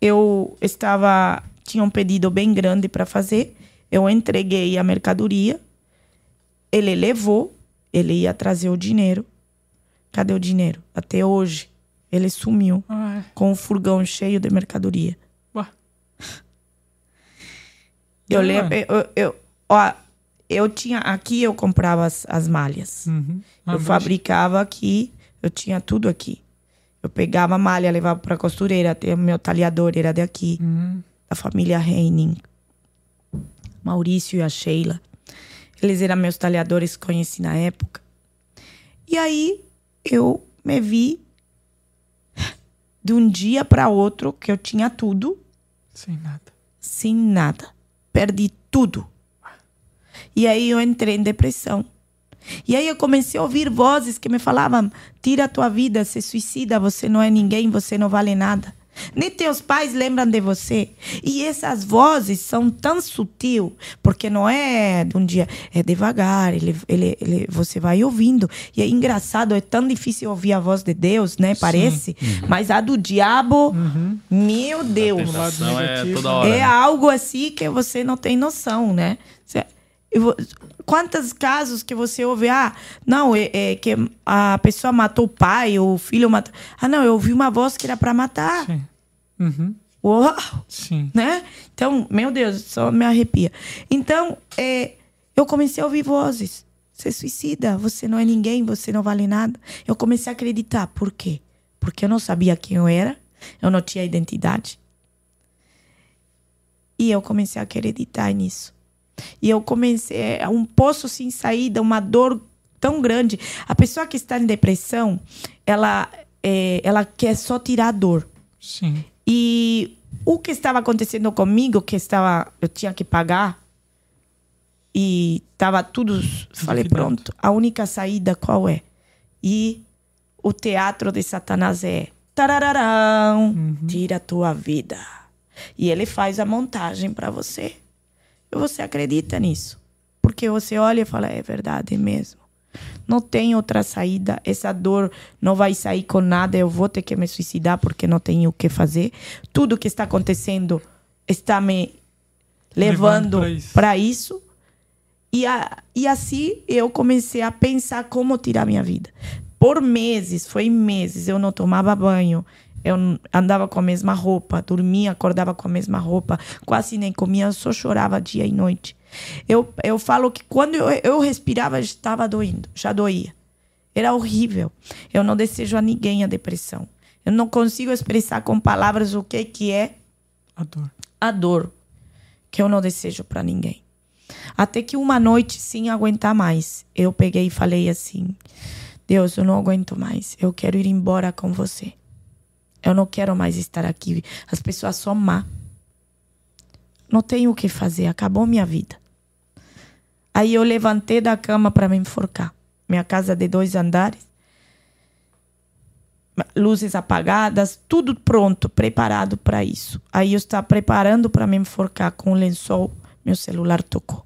Speaker 4: eu estava tinha um pedido bem grande para fazer, eu entreguei a mercadoria, ele levou, ele ia trazer o dinheiro. Cadê o dinheiro? Até hoje ele sumiu
Speaker 3: Ai,
Speaker 4: com um furgão cheio de mercadoria.
Speaker 3: ué.
Speaker 4: Eu lembro, eu, eu, ó, eu tinha aqui eu comprava as, as malhas.
Speaker 3: Uhum. Ah,
Speaker 4: Eu
Speaker 3: mas-
Speaker 4: fabricava aqui, eu tinha tudo aqui. Eu pegava a malha, levava para costureira, o meu talhador era daqui,
Speaker 3: Uhum.
Speaker 4: da família Heining. Maurício e a Sheila. Eles eram meus talhadores que conheci na época. E aí eu me vi de um dia para outro que eu tinha tudo
Speaker 3: Sem nada.
Speaker 4: sem nada. Perdi tudo. E aí eu entrei em depressão. E aí eu comecei a ouvir vozes que me falavam: tira a tua vida, se suicida, você não é ninguém, você não vale nada. Nem teus pais lembram de você. E essas vozes são tão sutil, porque não é de um dia, é devagar, ele, ele, ele, você vai ouvindo. E é engraçado, é tão difícil ouvir a voz de Deus, né? Parece. Mas a do diabo, meu Deus.
Speaker 2: Tentação é toda hora.
Speaker 4: É
Speaker 2: né?
Speaker 4: algo assim que você não tem noção, né? Cê- eu Quantos casos que você ouve, ah, não, é, é que a pessoa matou o pai, ou o filho matou. Ah, não, eu ouvi uma voz que era para matar.
Speaker 3: Sim. Uhum.
Speaker 4: Uau!
Speaker 3: Sim.
Speaker 4: Né? Então, meu Deus, só me arrepia. Então, é, eu comecei a ouvir vozes. Você suicida, você não é ninguém, você não vale nada. Eu comecei a acreditar. Por quê? Porque eu não sabia quem eu era, eu não tinha identidade. E eu comecei a acreditar nisso. E eu comecei é um poço sem saída, uma dor tão grande. A pessoa que está em depressão, ela, é, ela quer só tirar a dor.
Speaker 3: Sim.
Speaker 4: E o que estava acontecendo comigo, que estava, eu tinha que pagar, e estava tudo. Falei, pronto, a única saída qual é? E o teatro de Satanás é. Tarararão, tira a tua vida. E ele faz a montagem para você. Você acredita nisso. Porque você olha e fala, é verdade mesmo. Não tem outra saída. Essa dor não vai sair com nada. Eu vou ter que me suicidar porque não tenho o que fazer. Tudo que está acontecendo está me
Speaker 3: Levando
Speaker 4: levando
Speaker 3: pra isso.
Speaker 4: para isso. E, a, e assim eu comecei a pensar como tirar minha vida. Por meses, foi meses, eu não tomava banho. Eu andava com a mesma roupa, dormia, acordava com a mesma roupa, quase nem comia, só chorava dia e noite. Eu, eu falo que quando eu, eu respirava, estava doendo, já doía. Era horrível. Eu não desejo a ninguém a depressão. Eu não consigo expressar com palavras o que, que é
Speaker 3: A dor.
Speaker 4: a dor que eu não desejo para ninguém. Até que uma noite, sem aguentar mais, eu peguei e falei assim: Deus, eu não aguento mais. Eu quero ir embora com você. Eu não quero mais estar aqui. As pessoas são má. Não tenho o que fazer. Acabou minha vida. Aí eu levantei da cama para me enforcar. Minha casa de dois andares. Luzes apagadas, tudo pronto, preparado para isso. Aí eu estava preparando para me enforcar com o lençol, meu celular tocou.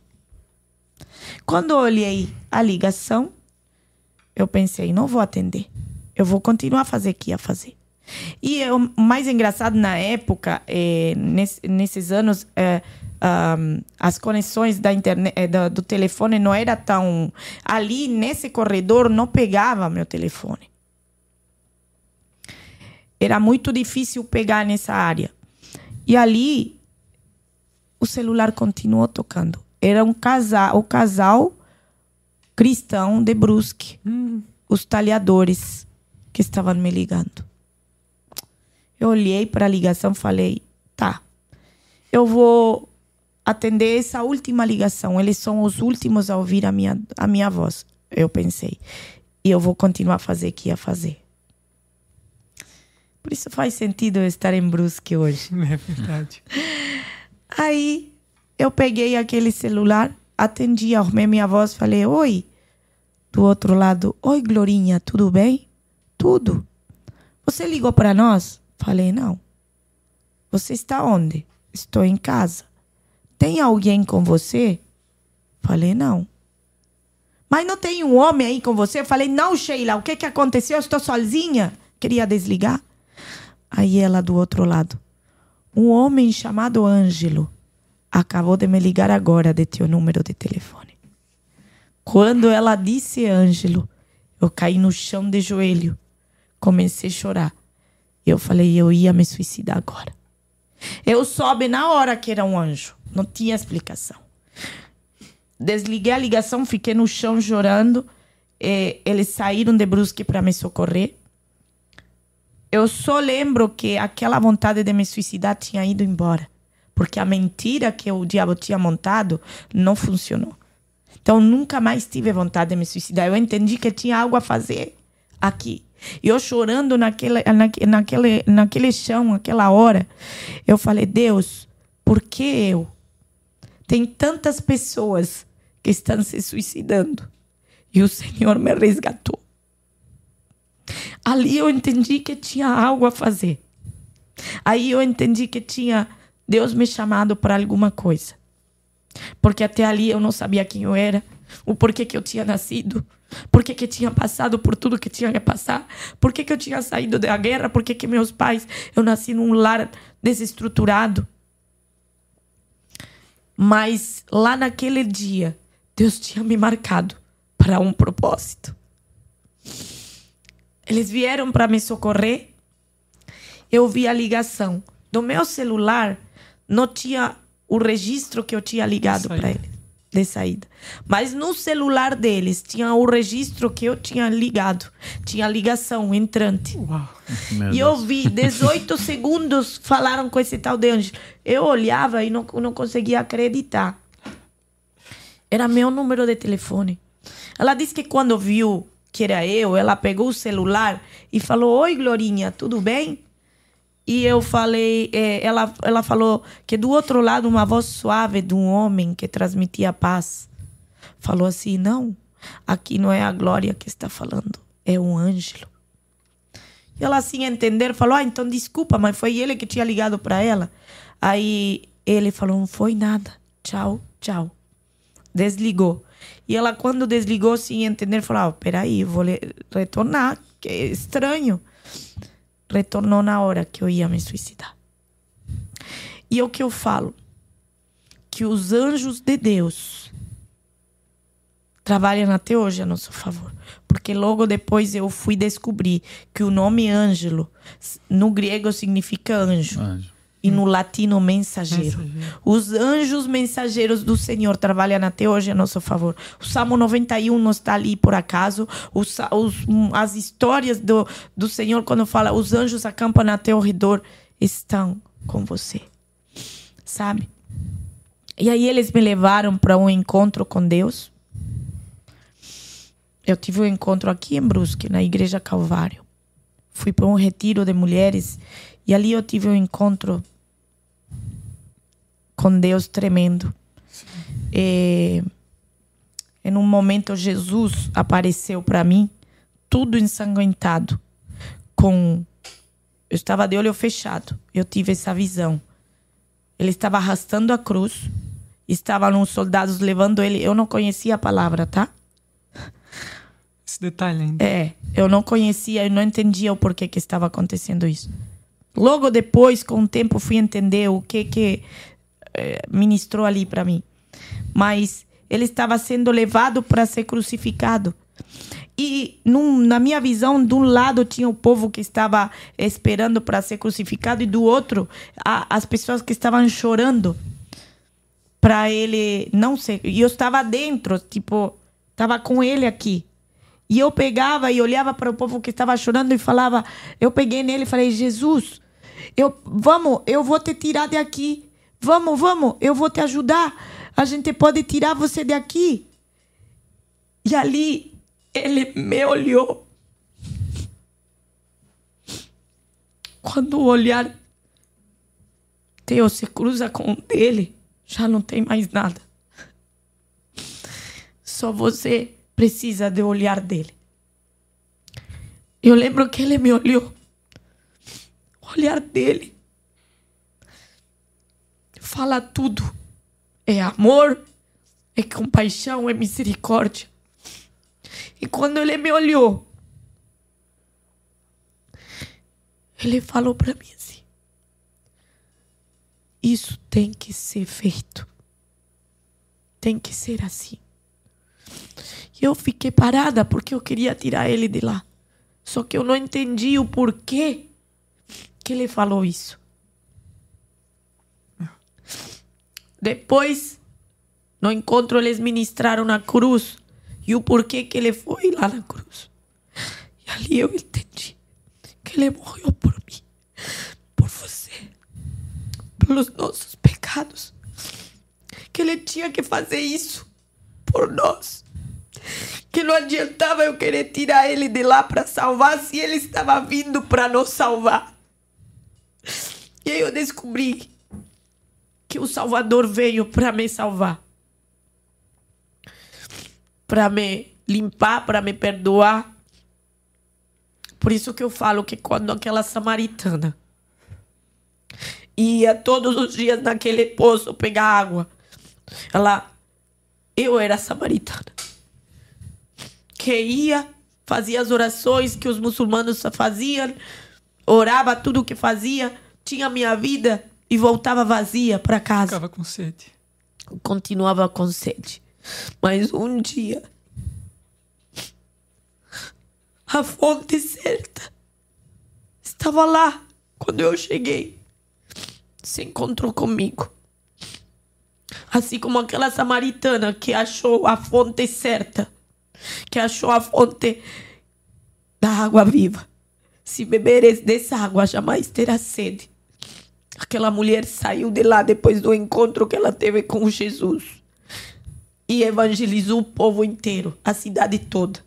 Speaker 4: Quando eu olhei a ligação, eu pensei, não vou atender. Eu vou continuar a fazer o que ia fazer. E eu- o mais engraçado na época, eh, nesse- nesses anos, eh, ahm, as conexões da internet, eh, do, do telefone não era tão. Ali nesse corredor não pegava meu telefone. Era muito difícil pegar nessa área. E ali o celular continuou tocando. Era um casal, o casal cristão de Brusque, os talhadores que estavam me ligando. Eu olhei para a ligação e falei: tá, eu vou atender essa última ligação. Eles são os últimos a ouvir a minha, a minha voz. Eu pensei. E eu vou continuar a fazer o que ia fazer. Por isso faz sentido eu estar em Brusque hoje.
Speaker 3: É verdade.
Speaker 4: Aí eu peguei aquele celular, atendi, arrumei minha voz, falei: Oi, do outro lado: Oi, Glorinha, tudo bem? Tudo. Você ligou para nós? Falei: Não. Você está onde? Estou em casa. Tem alguém com você? Falei: Não. Mas não tem um homem aí com você? Falei: Não, Sheila, o que, que aconteceu? Eu estou sozinha. Queria desligar. Aí ela do outro lado: Um homem chamado Ângelo acabou de me ligar agora de teu número de telefone. Quando ela disse Ângelo, eu caí no chão de joelho, comecei a chorar. Eu falei, eu ia me suicidar agora. Eu soube na hora que era um anjo, não tinha explicação. Desliguei a ligação, fiquei no chão chorando. eles saíram de Brusque para me socorrer. Eu só lembro que aquela vontade de me suicidar tinha ido embora porque a mentira que o diabo tinha montado não funcionou. Então nunca mais tive vontade de me suicidar. Eu entendi que tinha algo a fazer aqui. Eu chorando naquele, naquele, naquele chão, aquela hora, eu falei: Deus, por que eu? Tem tantas pessoas que estão se suicidando e o Senhor me resgatou. Ali eu entendi que tinha algo a fazer. Aí eu entendi que tinha Deus me chamado para alguma coisa. Porque até ali eu não sabia quem eu era, o porquê que eu tinha nascido, porquê que tinha passado por tudo que tinha que passar, porquê que eu tinha saído da guerra, porquê que meus pais, eu nasci num lar desestruturado. Mas lá naquele dia, Deus tinha me marcado para um propósito. Eles vieram para me socorrer. Eu vi a ligação do meu celular não tinha o registro que eu tinha ligado para eles de saída. Mas no celular deles tinha o registro que eu tinha ligado. Tinha ligação entrante. Uau. e eu vi 18 segundos falaram com esse tal de anjo. Eu olhava e não, não conseguia acreditar. Era meu número de telefone. Ela disse que quando viu que era eu, ela pegou o celular e falou: Oi, Glorinha, tudo bem? E eu falei, é, ela, ela falou que do outro lado uma voz suave de um homem que transmitia paz falou assim: não, aqui não é a Glória que está falando, é um anjo. E ela, assim, entender, falou: ah, então desculpa, mas foi ele que tinha ligado para ela. Aí ele falou: não foi nada, tchau, tchau. Desligou. E ela, quando desligou, sem entender, falou: ah, peraí, vou retornar, que é estranho retornou na hora que eu ia me suicidar. E é o que eu falo, que os anjos de Deus trabalham até hoje a nosso favor. Porque logo depois eu fui descobrir que o nome Ângelo no grego significa anjo. anjo e no latino mensageiro. mensageiro. Os anjos mensageiros do Senhor trabalham até hoje a nosso favor. O Salmo 91 não está ali por acaso. Os, os, as histórias do, do Senhor, quando fala os anjos acampam a teu redor, estão com você. Sabe? E aí eles me levaram para um encontro com Deus. Eu tive um encontro aqui em Brusque, na Igreja Calvário. Fui para um retiro de mulheres e ali eu tive um encontro com Deus tremendo. E, em um momento, Jesus apareceu para mim, tudo ensanguentado, com. Eu estava de olho fechado. Eu tive essa visão. Ele estava arrastando a cruz. Estavam uns soldados levando ele. Eu não conhecia a palavra, tá?
Speaker 3: Esse detalhe ainda.
Speaker 4: É, eu não conhecia, eu não entendia o porquê que estava acontecendo isso. Logo depois, com o tempo, fui entender o que que é, ministrou ali para mim. Mas ele estava sendo levado para ser crucificado. E num, na minha visão, de um lado tinha o povo que estava esperando para ser crucificado, e do outro, a, as pessoas que estavam chorando para ele não ser. E eu estava dentro, tipo, estava com ele aqui. E eu pegava e olhava para o povo que estava chorando e falava, eu peguei nele e falei: "Jesus, eu vamos, eu vou te tirar daqui. Vamos, vamos, eu vou te ajudar. A gente pode tirar você daqui. E ali ele me olhou. Quando o olhar teu se cruza com o dele, já não tem mais nada. Só você precisa do olhar dele. Eu lembro que ele me olhou. O olhar dele fala tudo. É amor, é compaixão, é misericórdia. E quando ele me olhou, ele falou para mim assim: Isso tem que ser feito. Tem que ser assim. E eu fiquei parada porque eu queria tirar ele de lá. Só que eu não entendi o porquê que ele falou isso. Depois, no encontro, eles ministraram na cruz e o porquê que ele foi lá na cruz. E ali eu entendi que ele morreu por mim, por você, pelos nossos pecados. Que ele tinha que fazer isso por nós. Que não adiantava eu querer tirar ele de lá para salvar se ele estava vindo para nos salvar. E aí eu descobri que o Salvador veio para me salvar. Para me limpar, para me perdoar. Por isso que eu falo que quando aquela samaritana ia todos os dias naquele poço pegar água, ela eu era samaritana. Que ia, fazia as orações que os muçulmanos faziam, orava tudo o que fazia, tinha minha vida e voltava vazia para casa.
Speaker 3: Ficava com sede.
Speaker 4: Continuava com sede. Mas um dia, a fonte certa estava lá quando eu cheguei. Se encontrou comigo. Assim como aquela samaritana que achou a fonte certa, que achou a fonte da água viva. Se beberes dessa água, jamais terá sede. Aquela mulher saiu de lá depois do encontro que ela teve com Jesus e evangelizou o povo inteiro, a cidade toda.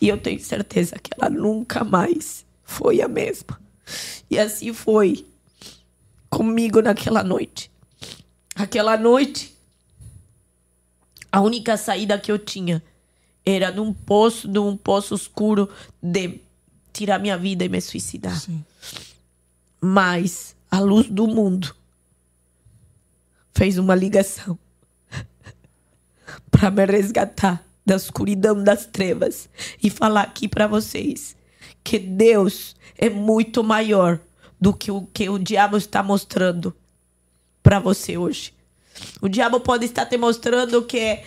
Speaker 4: E eu tenho certeza que ela nunca mais foi a mesma. E assim foi comigo naquela noite. Aquela noite, a única saída que eu tinha era num poço, num poço escuro de tirar minha vida e me suicidar.
Speaker 3: Sim.
Speaker 4: Mas a luz do mundo fez uma ligação para me resgatar da escuridão das trevas e falar aqui para vocês que Deus é muito maior do que o que o diabo está mostrando para você hoje. O diabo pode estar te mostrando que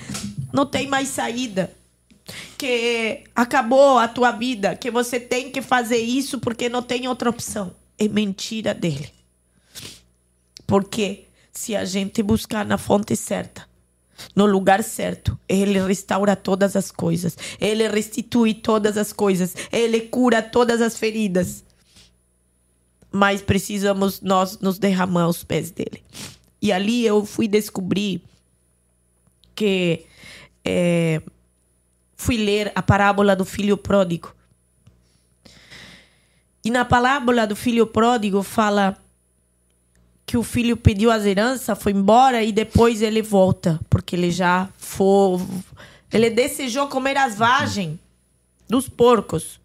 Speaker 4: não tem mais saída, que acabou a tua vida, que você tem que fazer isso porque não tem outra opção. É mentira dele. Porque se a gente buscar na fonte certa, no lugar certo, ele restaura todas as coisas, ele restitui todas as coisas, ele cura todas as feridas. Mas precisamos nós nos derramar aos pés dele. E ali eu fui descobrir que é, fui ler a parábola do filho pródigo. E na parábola do filho pródigo fala que o filho pediu as heranças, foi embora e depois ele volta, porque ele já foi. Ele desejou comer as vagens dos porcos.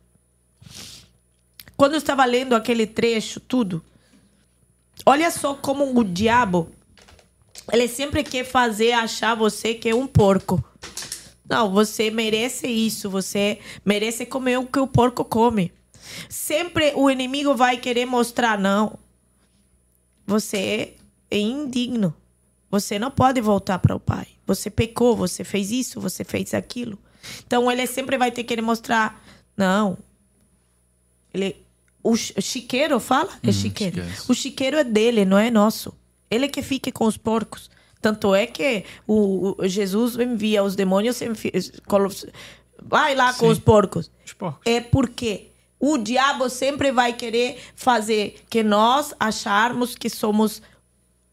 Speaker 4: Quando eu estava lendo aquele trecho, tudo, olha só como o diabo ele sempre quer fazer achar você que é um porco. Não, você merece isso, você merece comer o que o porco come. Sempre o inimigo vai querer mostrar, não. Você é indigno. Você não pode voltar para o pai. Você pecou, você fez isso, você fez aquilo. Então ele sempre vai ter que mostrar, não. Ele o chiqueiro fala? É chiqueiro.
Speaker 2: chiqueiro.
Speaker 4: O chiqueiro é dele, não é nosso. Ele que fique com os porcos. Tanto é que o, o Jesus envia os demônios, envia, vai lá com
Speaker 3: Sim.
Speaker 4: os porcos.
Speaker 3: Os porcos.
Speaker 4: É porque o diabo sempre vai querer fazer que nós acharmos que somos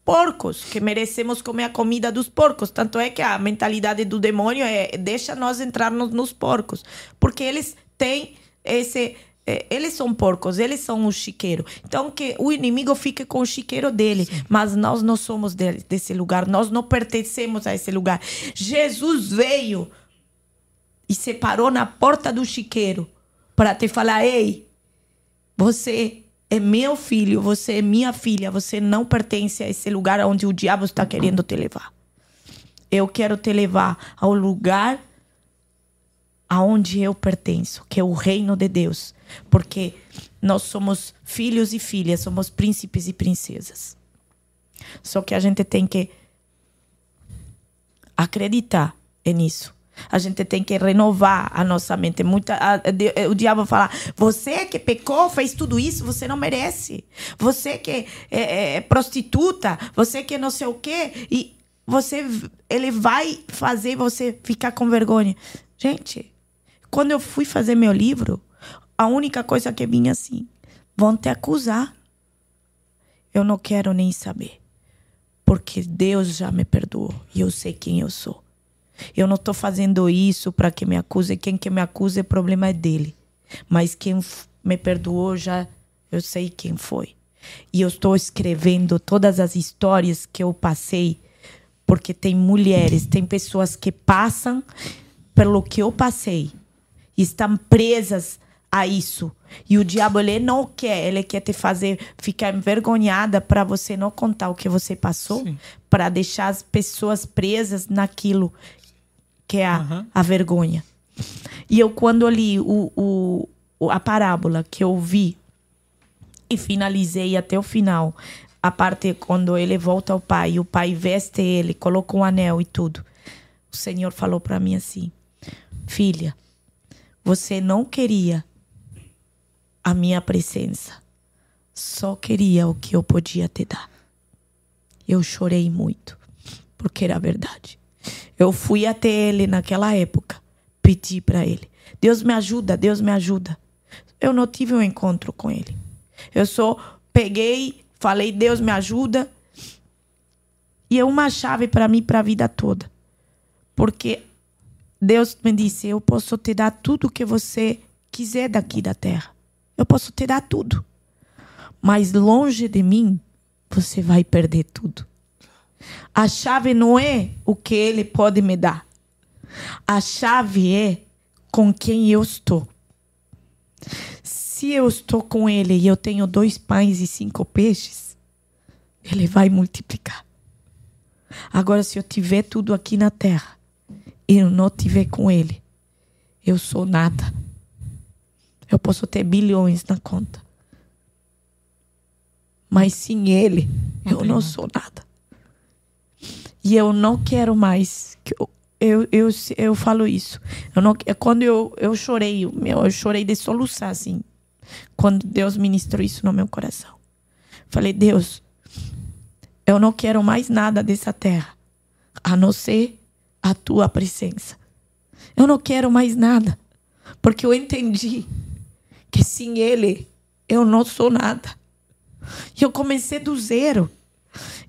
Speaker 4: porcos, que merecemos comer a comida dos porcos. Tanto é que a mentalidade do demônio é deixa nós entrarmos nos porcos, porque eles têm esse é, eles são porcos, eles são o chiqueiro. Então que o inimigo fique com o chiqueiro dele, mas nós não somos dele, desse lugar, nós não pertencemos a esse lugar. Jesus veio e se parou na porta do chiqueiro para te falar: ei, você é meu filho, você é minha filha, você não pertence a esse lugar onde o diabo está querendo te levar. Eu quero te levar ao lugar aonde eu pertenço, que é o reino de Deus, porque nós somos filhos e filhas, somos príncipes e princesas. Só que a gente tem que acreditar nisso. A gente tem que renovar a nossa mente. Muita, a, a, o diabo fala: você que pecou, fez tudo isso, você não merece. Você que é, é, é prostituta, você que não sei o quê. E você, ele vai fazer você ficar com vergonha. Gente, quando eu fui fazer meu livro, a única coisa que vinha assim: vão te acusar. Eu não quero nem saber. Porque Deus já me perdoou e eu sei quem eu sou. Eu não estou fazendo isso para que me acuse. Quem que me acuse, o problema é dele. Mas quem me perdoou já eu sei quem foi. E eu estou escrevendo todas as histórias que eu passei, porque tem mulheres, tem pessoas que passam pelo que eu passei estão presas a isso. E o diabo ele não quer, ele quer te fazer ficar envergonhada para você não contar o que você passou, para deixar as pessoas presas naquilo que é a, uhum. a vergonha. E eu, quando li o, o, a parábola que eu vi e finalizei até o final, a parte quando ele volta ao pai, o pai veste ele, coloca um anel e tudo. O Senhor falou para mim assim: Filha, você não queria a minha presença, só queria o que eu podia te dar. Eu chorei muito, porque era verdade. Eu fui até ele naquela época, pedi para ele: Deus me ajuda, Deus me ajuda. Eu não tive um encontro com ele. Eu só peguei, falei: Deus me ajuda. E é uma chave para mim para a vida toda. Porque Deus me disse: Eu posso te dar tudo que você quiser daqui da terra. Eu posso te dar tudo. Mas longe de mim, você vai perder tudo. A chave não é o que ele pode me dar. A chave é com quem eu estou. Se eu estou com ele e eu tenho dois pães e cinco peixes, ele vai multiplicar. Agora, se eu tiver tudo aqui na terra e eu não tiver com ele, eu sou nada. Eu posso ter bilhões na conta. Mas sem ele, eu não sou nada. E eu não quero mais. Eu, eu, eu, eu falo isso. Eu não, é quando eu, eu chorei, meu, eu chorei de soluçar, assim. Quando Deus ministrou isso no meu coração. Falei, Deus, eu não quero mais nada dessa terra, a não ser a tua presença. Eu não quero mais nada, porque eu entendi que sem Ele eu não sou nada. E eu comecei do zero.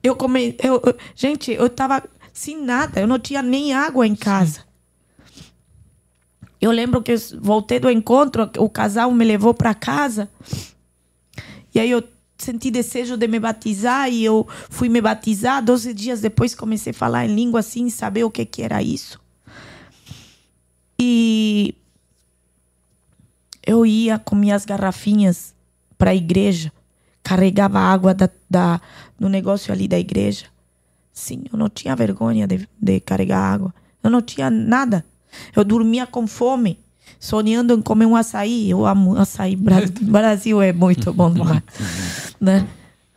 Speaker 4: Eu come... eu, eu, gente, eu tava sem nada, eu não tinha nem água em casa. Eu lembro que eu voltei do encontro, o casal me levou para casa. E aí eu senti desejo de me batizar e eu fui me batizar. Doze dias depois comecei a falar em língua assim, saber o que, que era isso. E eu ia com minhas garrafinhas para a igreja carregava água da, da, no negócio ali da igreja. Sim, eu não tinha vergonha de, de carregar água. Eu não tinha nada. Eu dormia com fome, sonhando em comer um açaí. Eu amo açaí. Brasil é muito bom demais. né?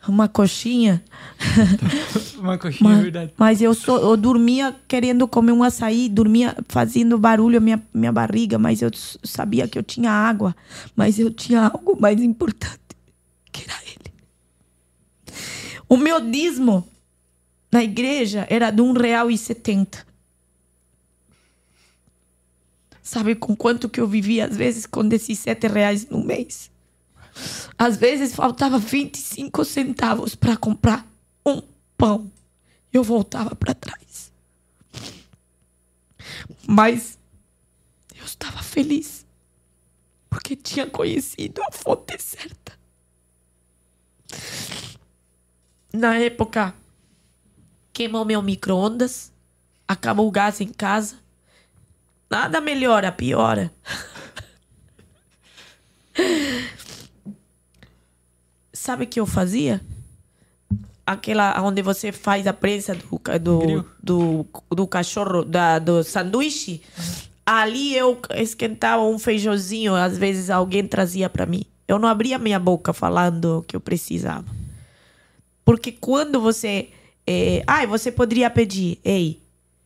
Speaker 4: Uma coxinha.
Speaker 3: Uma coxinha,
Speaker 4: mas,
Speaker 3: verdade.
Speaker 4: Mas eu, eu dormia querendo comer um açaí, dormia fazendo barulho minha, minha barriga, mas eu sabia que eu tinha água. Mas eu tinha algo mais importante, que era ele. O meu dízimo na igreja era de um real e setenta. Sabe com quanto que eu vivia? Às vezes com 17 reais no mês. Às vezes faltava 25 centavos para comprar um pão. Eu voltava para trás. Mas eu estava feliz. Porque tinha conhecido a fonte certa na época, queimou meu micro-ondas, acabou o gás em casa. Nada melhora, piora. Sabe o que eu fazia? Aquela onde você faz a prensa do, do, do, do, cachorro, da, do sanduíche. Ali eu esquentava um feijãozinho, às vezes alguém trazia para mim. Eu não abria minha boca falando o que eu precisava. Porque quando você. É, ah, você poderia pedir: ei,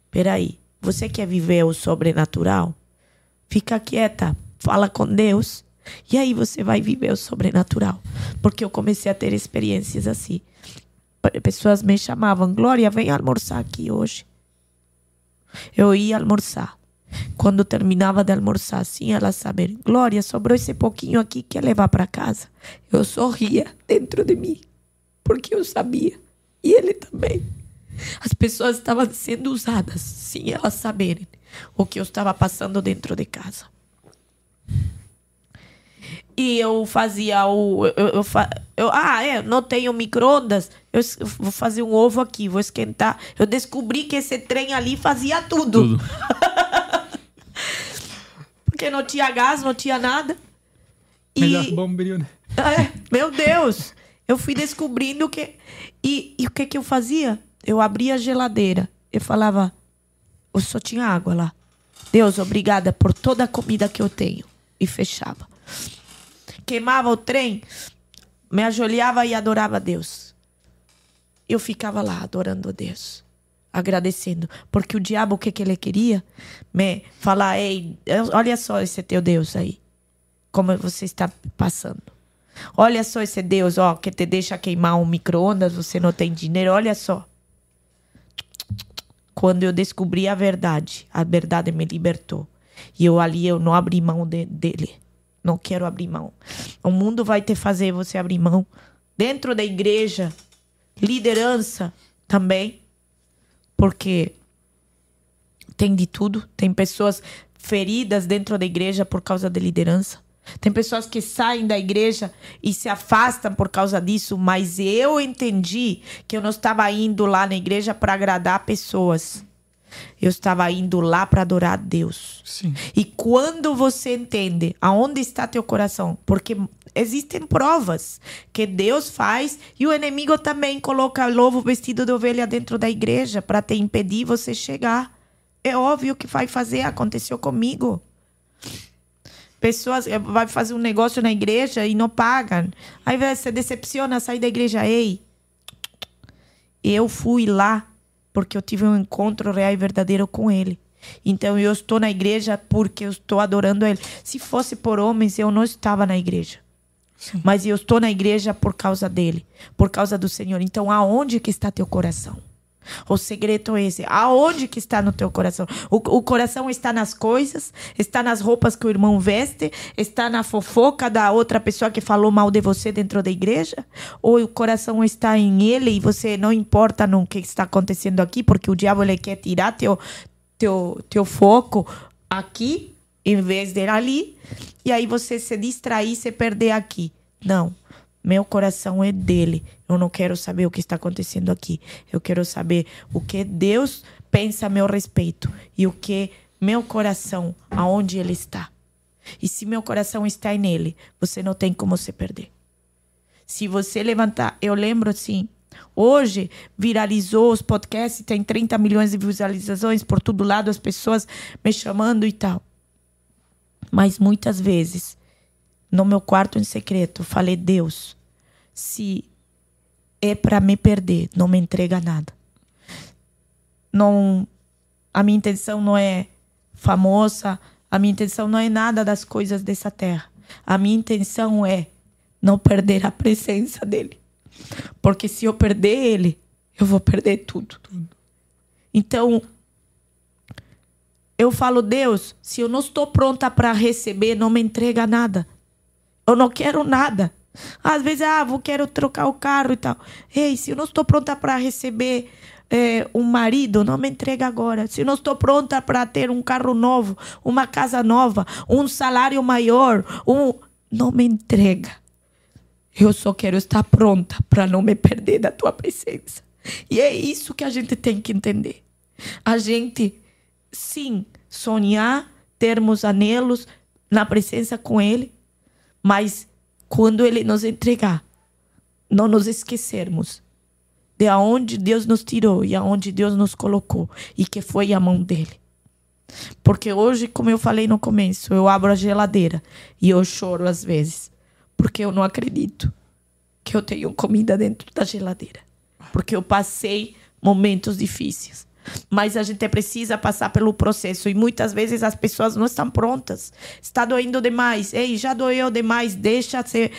Speaker 4: peraí, você quer viver o sobrenatural? Fica quieta, fala com Deus. E aí você vai viver o sobrenatural. Porque eu comecei a ter experiências assim. Pessoas me chamavam, Glória, vem almoçar aqui hoje. Eu ia almoçar. Quando terminava de almoçar, assim, elas saber, Glória, sobrou esse pouquinho aqui, quer levar para casa? Eu sorria dentro de mim, porque eu sabia. E ele também. As pessoas estavam sendo usadas sem elas saberem o que eu estava passando dentro de casa. E eu fazia o. Eu, eu, eu, ah, é, não tenho micro-ondas. Eu, eu, vou fazer um ovo aqui, vou esquentar. Eu descobri que esse trem ali fazia tudo. tudo. Porque não tinha gás, não tinha nada.
Speaker 3: Melhor bombril, né?
Speaker 4: É, meu Deus! Eu fui descobrindo que. E, e o que, que eu fazia? Eu abria a geladeira. Eu falava, eu só tinha água lá. Deus, obrigada por toda a comida que eu tenho. E fechava. Queimava o trem, me ajoelhava e adorava Deus. Eu ficava lá adorando a Deus agradecendo. Porque o diabo, o que, que ele queria? Me falar, ei, olha só esse teu Deus aí. Como você está passando. Olha só esse Deus, ó, que te deixa queimar um micro-ondas, você não tem dinheiro, olha só. Quando eu descobri a verdade, a verdade me libertou. E eu ali, eu não abri mão de, dele. Não quero abrir mão. O mundo vai te fazer você abrir mão. Dentro da igreja, liderança também porque tem de tudo. Tem pessoas feridas dentro da igreja por causa da liderança. Tem pessoas que saem da igreja e se afastam por causa disso, mas eu entendi que eu não estava indo lá na igreja para agradar pessoas. Eu estava indo lá para adorar a Deus.
Speaker 3: Sim.
Speaker 4: E quando você entende aonde está teu coração, porque existem provas que Deus faz e o inimigo também coloca lobo vestido de ovelha dentro da igreja para te impedir você chegar. É óbvio que vai fazer, aconteceu comigo. Pessoas eh, vai fazer um negócio na igreja e não pagam. Aí você decepciona, sai da igreja, ei. Eu fui lá porque eu tive um encontro real e verdadeiro com ele. Então eu estou na igreja porque eu estou adorando ele. Se fosse por homens, eu não estava na igreja. Sim. Mas eu estou na igreja por causa dele, por causa do Senhor. Então, aonde que está teu coração? O segredo é esse. Aonde que está no teu coração? O, o, coração está nas coisas, está nas roupas que o irmão veste, está na fofoca da outra pessoa que falou mal de você dentro da igreja? Ou o coração está em ele e você não importa no que está acontecendo aqui, porque o diabo ele quer tirar teu, teu, teu foco aqui em vez de ali, e aí você se distrair, se perder aqui. Não. Meu coração é dele. Eu não quero saber o que está acontecendo aqui. Eu quero saber o que Deus pensa a meu respeito e o que meu coração, aonde ele está. E se meu coração está nele, você não tem como se perder. Se você levantar, eu lembro assim, hoje viralizou os podcasts, tem 30 milhões de visualizações por todo lado, as pessoas me chamando e tal. Mas muitas vezes, no meu quarto em secreto, falei: Deus, se é para me perder, não me entrega nada. Não, a minha intenção não é famosa, a minha intenção não é nada das coisas dessa terra. A minha intenção é não perder a presença dele. Porque se eu perder ele, eu vou perder tudo. Então, eu falo, Deus, se eu não estou pronta para receber, não me entrega nada. Eu não quero nada. Às vezes, ah, vou quero trocar o carro e tal. Ei, se eu não estou pronta para receber é, um marido, não me entrega agora. Se não estou pronta para ter um carro novo, uma casa nova, um salário maior, um... não me entrega. Eu só quero estar pronta para não me perder da tua presença. E é isso que a gente tem que entender. A gente sim, sonhar termos anelos na presença com Ele, mas quando Ele nos entregar, não nos esquecermos de aonde Deus nos tirou e aonde Deus nos colocou e que foi a mão dele. Porque hoje, como eu falei no começo, eu abro a geladeira e eu choro às vezes, porque eu não acredito que eu tenho comida dentro da geladeira, porque eu passei momentos difíceis. Mas a gente precisa passar pelo processo e muitas vezes as pessoas não estão prontas. Está doendo demais. Ei, já doeu demais. Deixa ser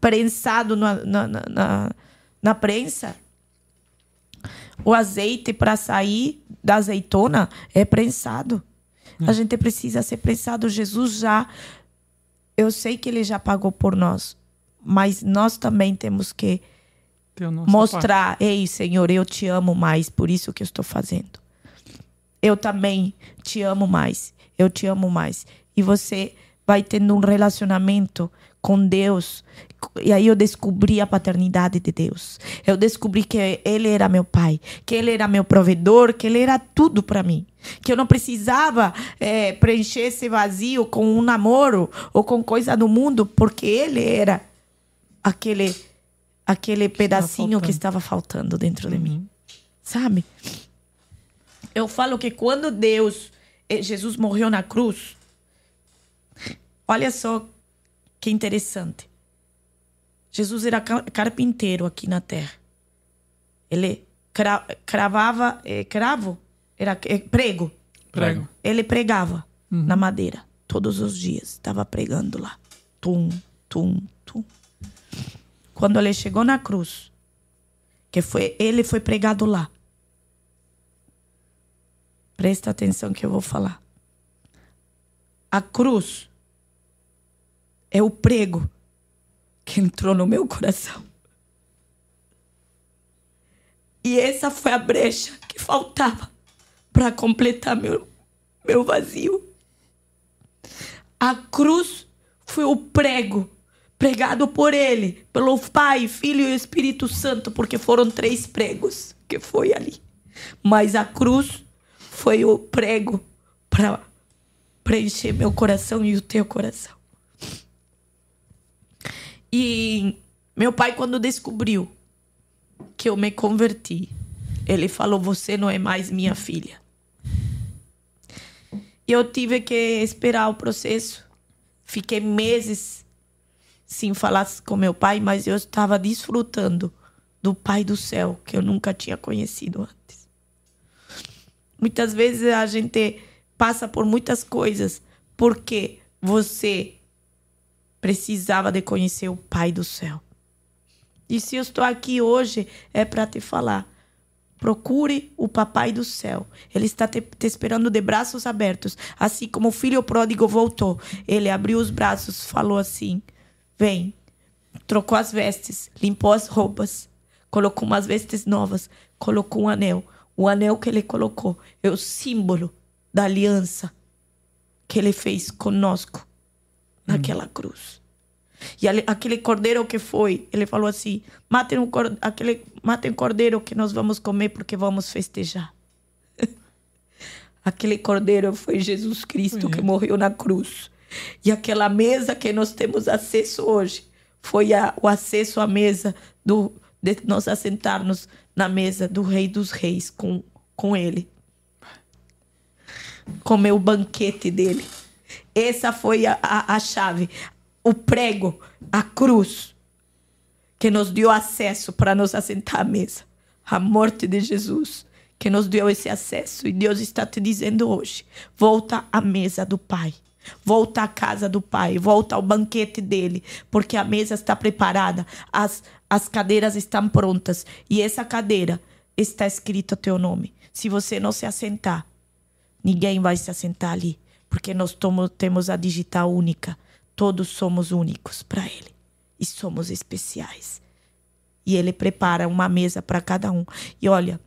Speaker 4: prensado na, na, na, na prensa o azeite para sair da azeitona é prensado. A gente precisa ser prensado. Jesus já. Eu sei que ele já pagou por nós, mas nós também temos que mostrar: parte. ei, Senhor, eu te amo mais, por isso que eu estou fazendo. Eu também te amo mais. Eu te amo mais. E você vai tendo um relacionamento com Deus. E aí eu descobri a paternidade de Deus. Eu descobri que Ele era meu pai, que Ele era meu provedor, que Ele era tudo para mim. Que eu não precisava é, preencher esse vazio com um namoro ou com coisa do mundo, porque Ele era aquele, aquele pedacinho que estava faltando dentro de uhum. mim. Sabe? Eu falo que quando Deus, eh, Jesus morreu na cruz, olha só que interessante. Jesus era carpinteiro aqui na terra. Ele cravava, é, cravo, era é, prego.
Speaker 2: Prego.
Speaker 4: Ele pregava uhum. na madeira todos os dias. Estava pregando lá. Tum, tum, tum. Quando ele chegou na cruz, que foi ele foi pregado lá. Presta atenção que eu vou falar. A cruz é o prego que entrou no meu coração. E essa foi a brecha que faltava para completar meu, meu vazio. A cruz foi o prego pregado por ele, pelo Pai, Filho e Espírito Santo, porque foram três pregos que foi ali. Mas a cruz foi o prego para preencher meu coração e o teu coração. E meu pai, quando descobriu que eu me converti, ele falou: Você não é mais minha filha. E eu tive que esperar o processo. Fiquei meses sem falar com meu pai, mas eu estava desfrutando do Pai do céu que eu nunca tinha conhecido antes. Muitas vezes a gente passa por muitas coisas porque você precisava de conhecer o Pai do céu. E se eu estou aqui hoje é para te falar. Procure o Papai do céu. Ele está te, te, esperando de braços abertos. Assim como o filho pródigo voltou. Ele abriu os braços, falou assim: Vem. Trocou as vestes, limpou as roupas, colocou umas vestes novas, colocou um anel. O anel que ele colocou é o símbolo da aliança que ele fez conosco naquela hum. cruz. E ali, aquele cordeiro que foi, ele falou assim: matem um, aquele, matem um cordeiro que nós vamos comer porque vamos festejar. aquele cordeiro foi Jesus Cristo foi que morreu na cruz. E aquela mesa que nós temos acesso hoje foi a, o acesso à mesa do, de nós assentarmos na mesa do Rei dos Reis com, com ele. Comer o banquete dele. Essa foi a, a, a chave, o prego, a cruz, que nos deu acesso para nos assentar à mesa. A morte de Jesus, que nos deu esse acesso. E Deus está te dizendo hoje: volta à mesa do Pai. Volta à casa do Pai, volta ao banquete dele, porque a mesa está preparada, as, as cadeiras estão prontas e essa cadeira está escrito o teu nome. Se você não se assentar, ninguém vai se assentar ali porque nós tomo, temos a digital única. Todos somos únicos para Ele e somos especiais. E Ele prepara uma mesa para cada um. E olha,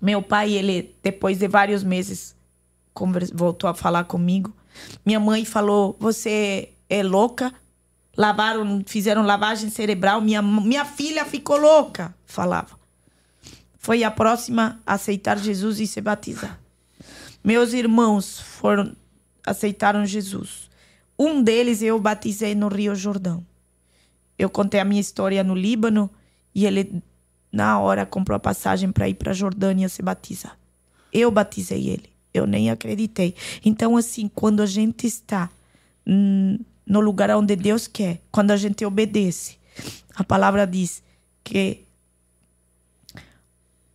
Speaker 4: meu pai, ele depois de vários meses voltou a falar comigo. Minha mãe falou: "Você é louca?" Lavaram, fizeram lavagem cerebral. Minha minha filha ficou louca, falava. Foi a próxima a aceitar Jesus e se batizar. Meus irmãos foram aceitaram Jesus. Um deles eu batizei no Rio Jordão. Eu contei a minha história no Líbano e ele, na hora, comprou a passagem para ir para a Jordânia se batizar. Eu batizei ele. Eu nem acreditei. Então, assim, quando a gente está hum, no lugar onde Deus quer, quando a gente obedece, a palavra diz que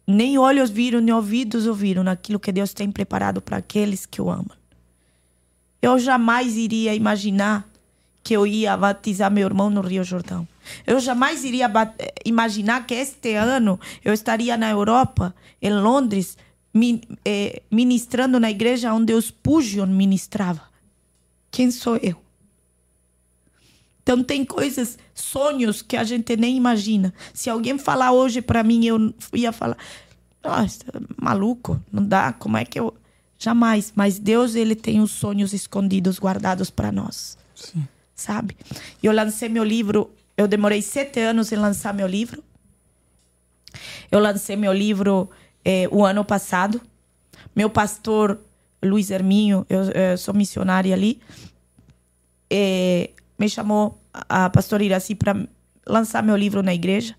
Speaker 4: nem olhos viram, nem ouvidos ouviram naquilo que Deus tem preparado para aqueles que o amam. Eu jamais iria imaginar que eu ia batizar meu irmão no Rio Jordão. Eu jamais iria imaginar que este ano eu estaria na Europa, em Londres, ministrando na igreja onde os Pujon ministrava. Quem sou eu? Então tem coisas, sonhos que a gente nem imagina. Se alguém falar hoje para mim, eu ia falar, nossa, maluco, não dá, como é que eu jamais, mas Deus ele tem os sonhos escondidos guardados para nós. Sim. Sabe? Eu lancei meu livro, eu demorei sete anos em lançar meu livro. Eu lancei meu livro é, o ano passado. Meu pastor Luiz Herminho, eu, eu sou missionária ali, é, me chamou a pastora Iraci para lançar meu livro na igreja.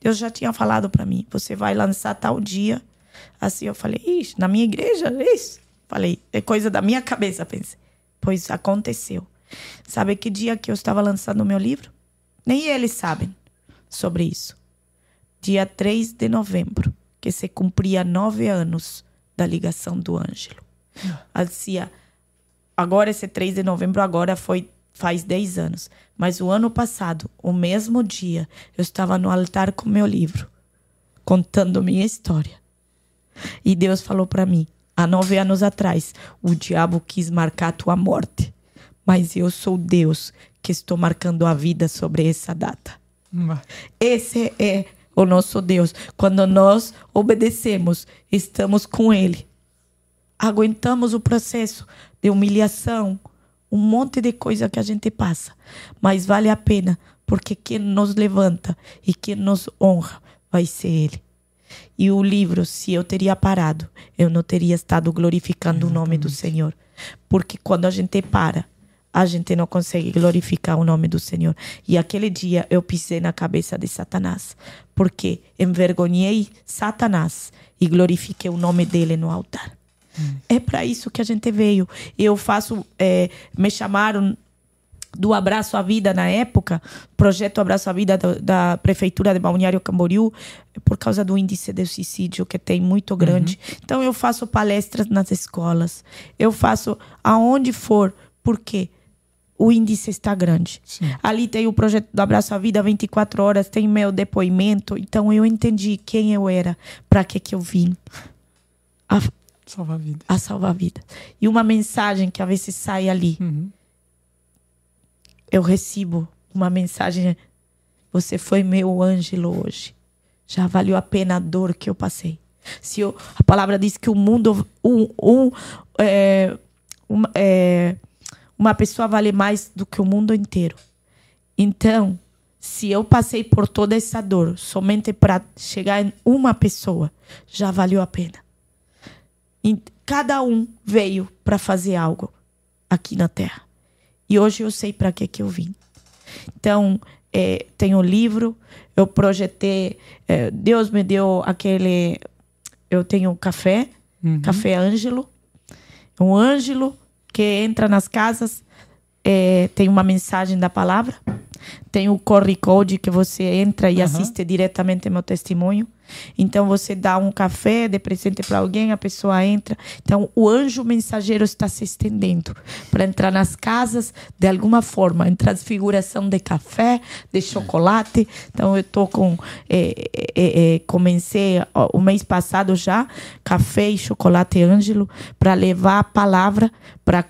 Speaker 4: Deus já tinha falado para mim, você vai lançar tal dia. Assim eu falei, Ixi, na minha igreja, isso. Falei, é coisa da minha cabeça, pensei. Pois aconteceu. Sabe que dia que eu estava lançando o meu livro? Nem eles sabem sobre isso. Dia 3 de novembro que se cumpria nove anos da ligação do Ângelo. Dizia, agora esse 3 de novembro, agora foi faz 10 anos. Mas o ano passado, o mesmo dia, eu estava no altar com meu livro, contando minha história. E Deus falou para mim, há nove anos atrás, o diabo quis marcar a tua morte. Mas eu sou Deus que estou marcando a vida sobre essa data. Esse é o nosso Deus. Quando nós obedecemos, estamos com Ele. Aguentamos o processo de humilhação, um monte de coisa que a gente passa, mas vale a pena, porque quem nos levanta e quem nos honra vai ser Ele. E o livro, se eu teria parado, eu não teria estado glorificando Exatamente. o nome do Senhor. Porque quando a gente para, a gente não consegue glorificar o nome do Senhor. E aquele dia eu pisei na cabeça de Satanás, porque envergonhei Satanás e glorifiquei o nome dele no altar. Hum. É para isso que a gente veio. Eu faço, é, me chamaram do Abraço à Vida na época, projeto Abraço à Vida da, da, Prefeitura de Balneário Camboriú, por causa do índice de suicídio que tem muito grande. Uhum. Então eu faço palestras nas escolas, eu faço aonde for, por quê? O índice está grande. Sim. Ali tem o projeto do Abraço à Vida 24 horas, tem meu depoimento. Então eu entendi quem eu era, para que que eu vim.
Speaker 3: A salvar vida.
Speaker 4: A salvar vida. E uma mensagem que às vezes sai ali. Uhum. Eu recebo uma mensagem. Você foi meu ângelo hoje. Já valeu a pena a dor que eu passei. Se eu, a palavra diz que o mundo um, um, é, um, é, uma pessoa vale mais do que o mundo inteiro. Então, se eu passei por toda essa dor somente para chegar em uma pessoa, já valeu a pena. E cada um veio para fazer algo aqui na Terra. E hoje eu sei para que, que eu vim. Então, é, tem o livro, eu projetei, é, Deus me deu aquele. Eu tenho um café, uhum. Café Ângelo. Um Ângelo que entra nas casas, é, tem uma mensagem da palavra, tem o Corre Code que você entra e uhum. assiste diretamente meu testemunho. Então você dá um café de presente para alguém, a pessoa entra. Então o anjo mensageiro está se estendendo para entrar nas casas de alguma forma, em transfiguração de café, de chocolate. Então eu tô com é, é, é, comecei ó, o mês passado já café e chocolate Ângelo para levar a palavra para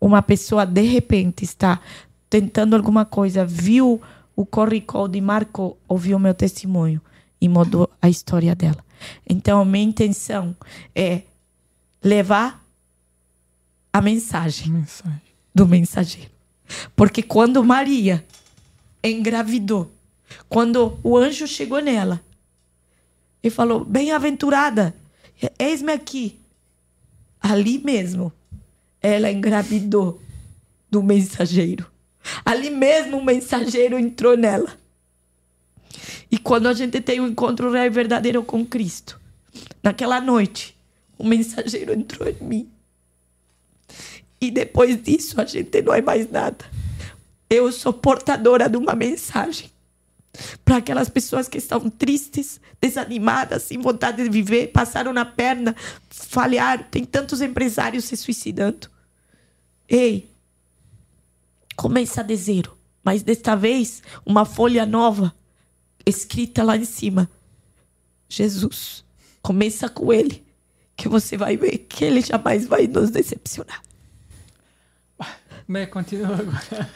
Speaker 4: uma pessoa de repente está tentando alguma coisa, viu o corricol de Marco, ouviu meu testemunho e mudou a história dela. Então, minha intenção é levar a mensagem, mensagem. do mensageiro. Porque quando Maria engravidou, quando o anjo chegou nela e falou: Bem-aventurada, eis-me aqui. Ali mesmo, ela engravidou do mensageiro. Ali mesmo o mensageiro entrou nela. E quando a gente tem um encontro real e verdadeiro com Cristo, naquela noite, o mensageiro entrou em mim. E depois disso, a gente não é mais nada. Eu sou portadora de uma mensagem para aquelas pessoas que estão tristes, desanimadas, sem vontade de viver, passaram na perna, falharam. Tem tantos empresários se suicidando. Ei, começa de zero, mas desta vez uma folha nova escrita lá em cima. Jesus, começa com ele, que você vai ver que ele jamais vai nos decepcionar.
Speaker 3: Bem, continua agora.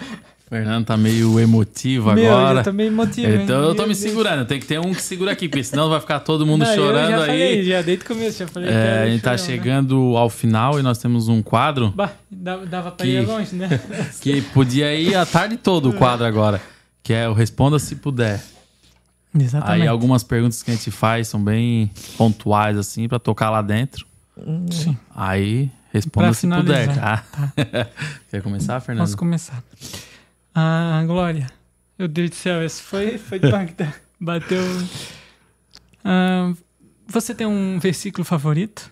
Speaker 2: Fernando tá meio emotivo
Speaker 3: Meu,
Speaker 2: agora.
Speaker 3: eu tô meio emotivo, hein?
Speaker 2: Então eu tô
Speaker 3: Meu
Speaker 2: me
Speaker 3: Deus.
Speaker 2: segurando. Tem que ter um que segura aqui, porque senão vai ficar todo mundo
Speaker 3: Não,
Speaker 2: chorando
Speaker 3: já
Speaker 2: aí.
Speaker 3: Falei, já desde o começo, já falei.
Speaker 2: É, a gente tá
Speaker 3: né?
Speaker 2: chegando ao final e nós temos um quadro
Speaker 3: Bah, dava, pra
Speaker 2: Que-
Speaker 3: ir longe, né?
Speaker 2: que podia ir a tarde toda o quadro agora. Que é o Responda Se Puder.
Speaker 3: Exatamente.
Speaker 2: Aí algumas perguntas que a gente faz são bem pontuais, assim, pra tocar lá dentro.
Speaker 3: Sim.
Speaker 2: Aí responda
Speaker 3: Pra
Speaker 2: se puder,
Speaker 3: finalizar.
Speaker 2: tá? Quer começar, Fernando?
Speaker 3: Posso começar. Ah, Glória. Meu Deus do céu, esse foi, foi impactante. Bateu. Ah, você tem um versículo favorito?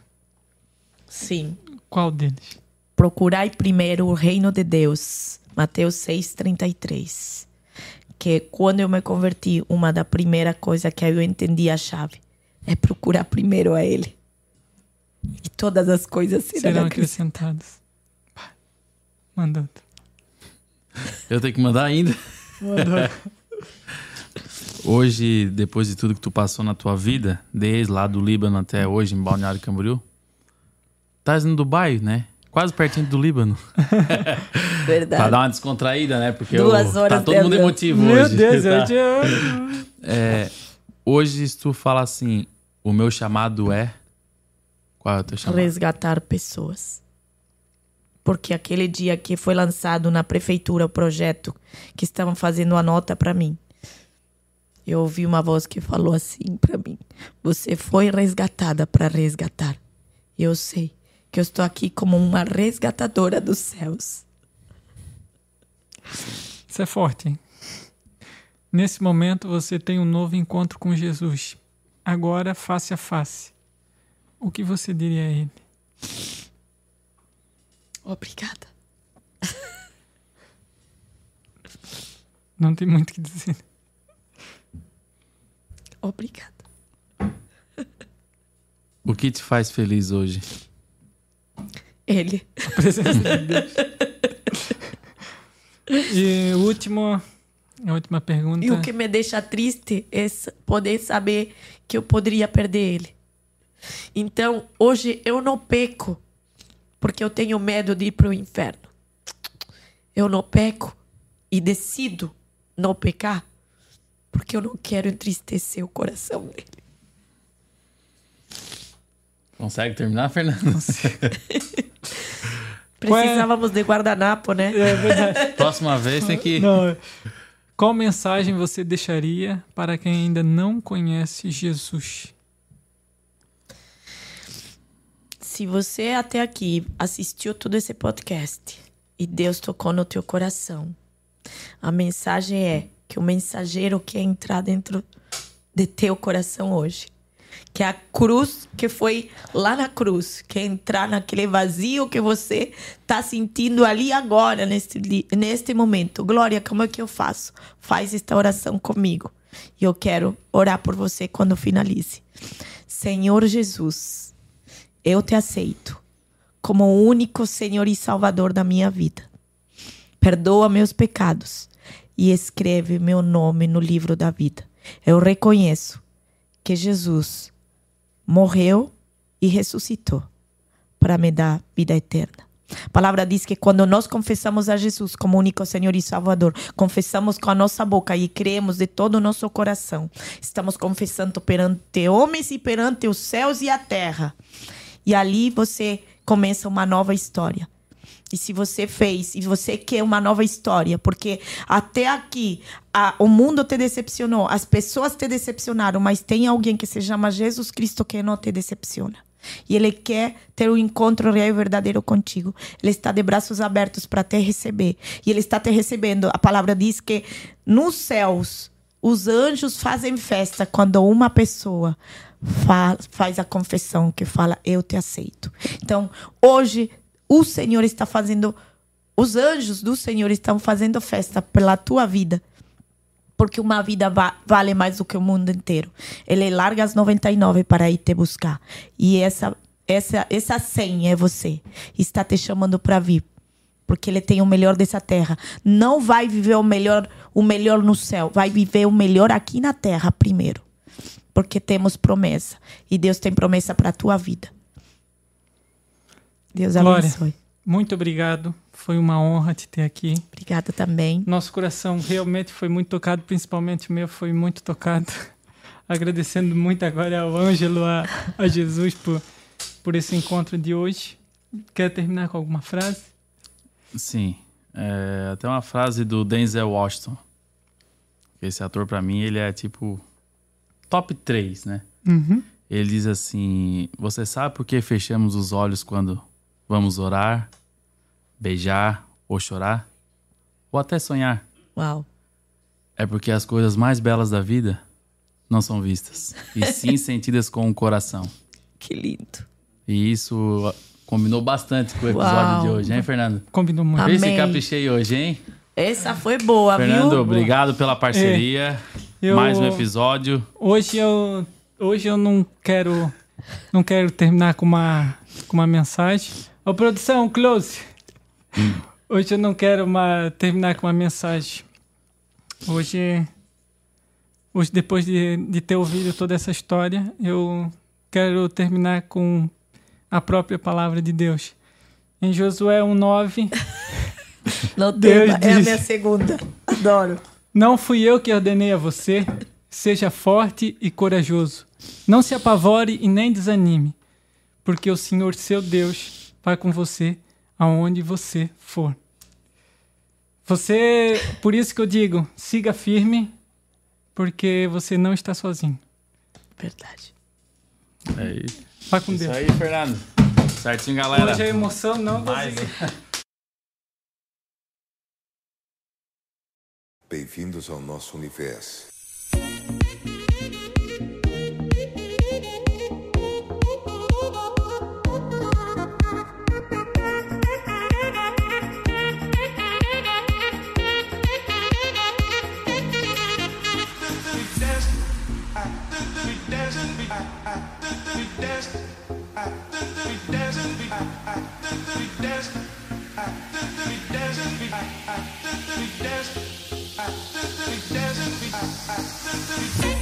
Speaker 4: Sim.
Speaker 3: Qual deles?
Speaker 4: Procurai primeiro o reino de Deus. Mateus 6:33. Que quando eu me converti, uma da primeira coisa que eu entendi a chave é procurar primeiro a ele. E todas as coisas serão,
Speaker 3: Serão
Speaker 4: acrescentadas.
Speaker 3: acrescentados. Pá, Manda outro.
Speaker 2: Eu tenho que mandar ainda.
Speaker 3: Manda outro.
Speaker 2: Hoje, depois de tudo que tu passou na tua vida, desde lá do Líbano até hoje, em Balneário Camboriú, estás no Dubai, né? Quase pertinho do Líbano. Pra
Speaker 4: Verdade.
Speaker 2: dar uma descontraída, né? Porque
Speaker 4: Duas
Speaker 2: eu-
Speaker 4: horas
Speaker 2: tá todo mundo emotivo
Speaker 3: Meu
Speaker 2: hoje.
Speaker 3: Deus,
Speaker 2: tá?
Speaker 3: eu te...
Speaker 2: É, hoje, se tu fala assim, o meu chamado é. Qual é o teu chamado?
Speaker 4: Resgatar pessoas. Porque aquele dia que foi lançado na prefeitura o projeto que estavam fazendo a nota para mim, eu ouvi uma voz que falou assim para mim: Você foi resgatada para resgatar. Eu sei que eu estou aqui como uma resgatadora dos céus.
Speaker 3: Isso é forte, hein? Nesse momento você tem um novo encontro com Jesus. Agora, face a face. O que você diria a ele?
Speaker 4: Obrigada.
Speaker 3: Não tem muito o que dizer.
Speaker 4: Obrigada.
Speaker 2: O que te faz feliz hoje?
Speaker 4: Ele.
Speaker 3: A presença de Deus. E o último, a última pergunta.
Speaker 4: E o que me deixa triste é poder saber que eu poderia perder ele. Então, hoje eu não peco porque eu tenho medo de ir para o inferno. Eu não peco e decido não pecar porque eu não quero entristecer o coração dele.
Speaker 2: Consegue terminar, Fernando?
Speaker 3: É-
Speaker 4: Precisávamos de guardanapo, né?
Speaker 3: É verdade.
Speaker 2: Próxima vez tem que.
Speaker 3: Não, qual mensagem você deixaria para quem ainda não conhece Jesus?
Speaker 4: Se você até aqui assistiu todo esse podcast e Deus tocou no teu coração, a mensagem é que o mensageiro quer entrar dentro de teu coração hoje. Que a cruz que foi lá na cruz, quer entrar naquele vazio que você está sentindo ali agora, neste, neste momento. Glória, como é que eu faço? Faz esta oração comigo. E eu quero orar por você quando finalize. Senhor Jesus, eu te aceito como o único Senhor e Salvador da minha vida. Perdoa meus pecados e escreve meu nome no livro da vida. Eu reconheço que Jesus morreu e ressuscitou para me dar vida eterna. A palavra diz que quando nós confessamos a Jesus como único Senhor e Salvador, confessamos com a nossa boca e cremos de todo o nosso coração, estamos confessando perante homens e perante os céus e a terra. E ali você começa uma nova história. E se você fez, e você quer uma nova história, porque até aqui a- o mundo te decepcionou, as pessoas te decepcionaram, mas tem alguém que se chama Jesus Cristo que não te decepciona. E Ele quer ter um encontro real e verdadeiro contigo. Ele está de braços abertos para te receber. E Ele está te recebendo. A palavra diz que nos céus os anjos fazem festa quando uma pessoa fa faz a confissão que fala: Eu te aceito. Então, hoje, o Senhor está fazendo. Os anjos do Senhor estão fazendo festa pela tua vida porque uma vida va vale mais do que o mundo inteiro. Ele larga as 99 para ir te buscar. E essa essa essa 100 é você. Está te chamando para vir. Porque ele tem o melhor dessa terra. Não vai viver o melhor o melhor no céu, vai viver o melhor aqui na terra primeiro. Porque temos promessa e Deus tem promessa para a tua vida. Deus
Speaker 3: Glória.
Speaker 4: abençoe.
Speaker 3: Muito obrigado. Foi uma honra te ter aqui.
Speaker 4: Obrigada também.
Speaker 3: Nosso coração realmente foi muito tocado, principalmente o meu foi muito tocado. Agradecendo muito agora ao Ângelo, a, a Jesus por, por esse encontro de hoje. Quer terminar com alguma frase?
Speaker 2: Sim. É, tem uma frase do Denzel Washington. Esse ator, para mim, ele é tipo top 3, né?
Speaker 3: Uhum.
Speaker 2: Ele diz assim: Você sabe por que fechamos os olhos quando vamos orar, beijar ou chorar? Ou até sonhar?
Speaker 4: Uau.
Speaker 2: É porque as coisas mais belas da vida não são vistas, e sim sentidas com o coração.
Speaker 4: Que lindo.
Speaker 2: E isso combinou bastante com o episódio
Speaker 4: Uau.
Speaker 2: de hoje, hein, Fernando?
Speaker 3: Combinou muito.
Speaker 4: Amém.
Speaker 2: Esse caprichei hoje, hein?
Speaker 4: Essa foi boa,
Speaker 2: Fernando,
Speaker 4: viu?
Speaker 2: obrigado pela parceria.
Speaker 3: Eu-
Speaker 2: Mais um episódio.
Speaker 3: Hoje eu, hoje eu não quero, não quero terminar com uma, com uma mensagem. Ô, produção, close. Hoje eu não quero uma, terminar com uma mensagem. Hoje, hoje depois de, de ter ouvido toda essa história, eu quero terminar com a própria palavra de Deus. Em Josué 1,9,
Speaker 4: Não
Speaker 3: Deus
Speaker 4: tema, é a
Speaker 3: disse.
Speaker 4: minha segunda. Adoro.
Speaker 3: Não fui eu que ordenei a você. Seja forte e corajoso. Não se apavore e nem desanime, porque o Senhor seu Deus vai com você aonde você for. Você, por isso que eu digo, siga firme, porque você não está sozinho.
Speaker 4: Verdade.
Speaker 2: É isso.
Speaker 3: Vá com
Speaker 2: Isso
Speaker 3: Deus.
Speaker 2: aí, Fernando. Certinho, galera.
Speaker 3: Hoje a emoção não
Speaker 2: Mais.
Speaker 1: Bem-vindos ao nosso universo.
Speaker 5: We dance. It doesn't. It doesn't.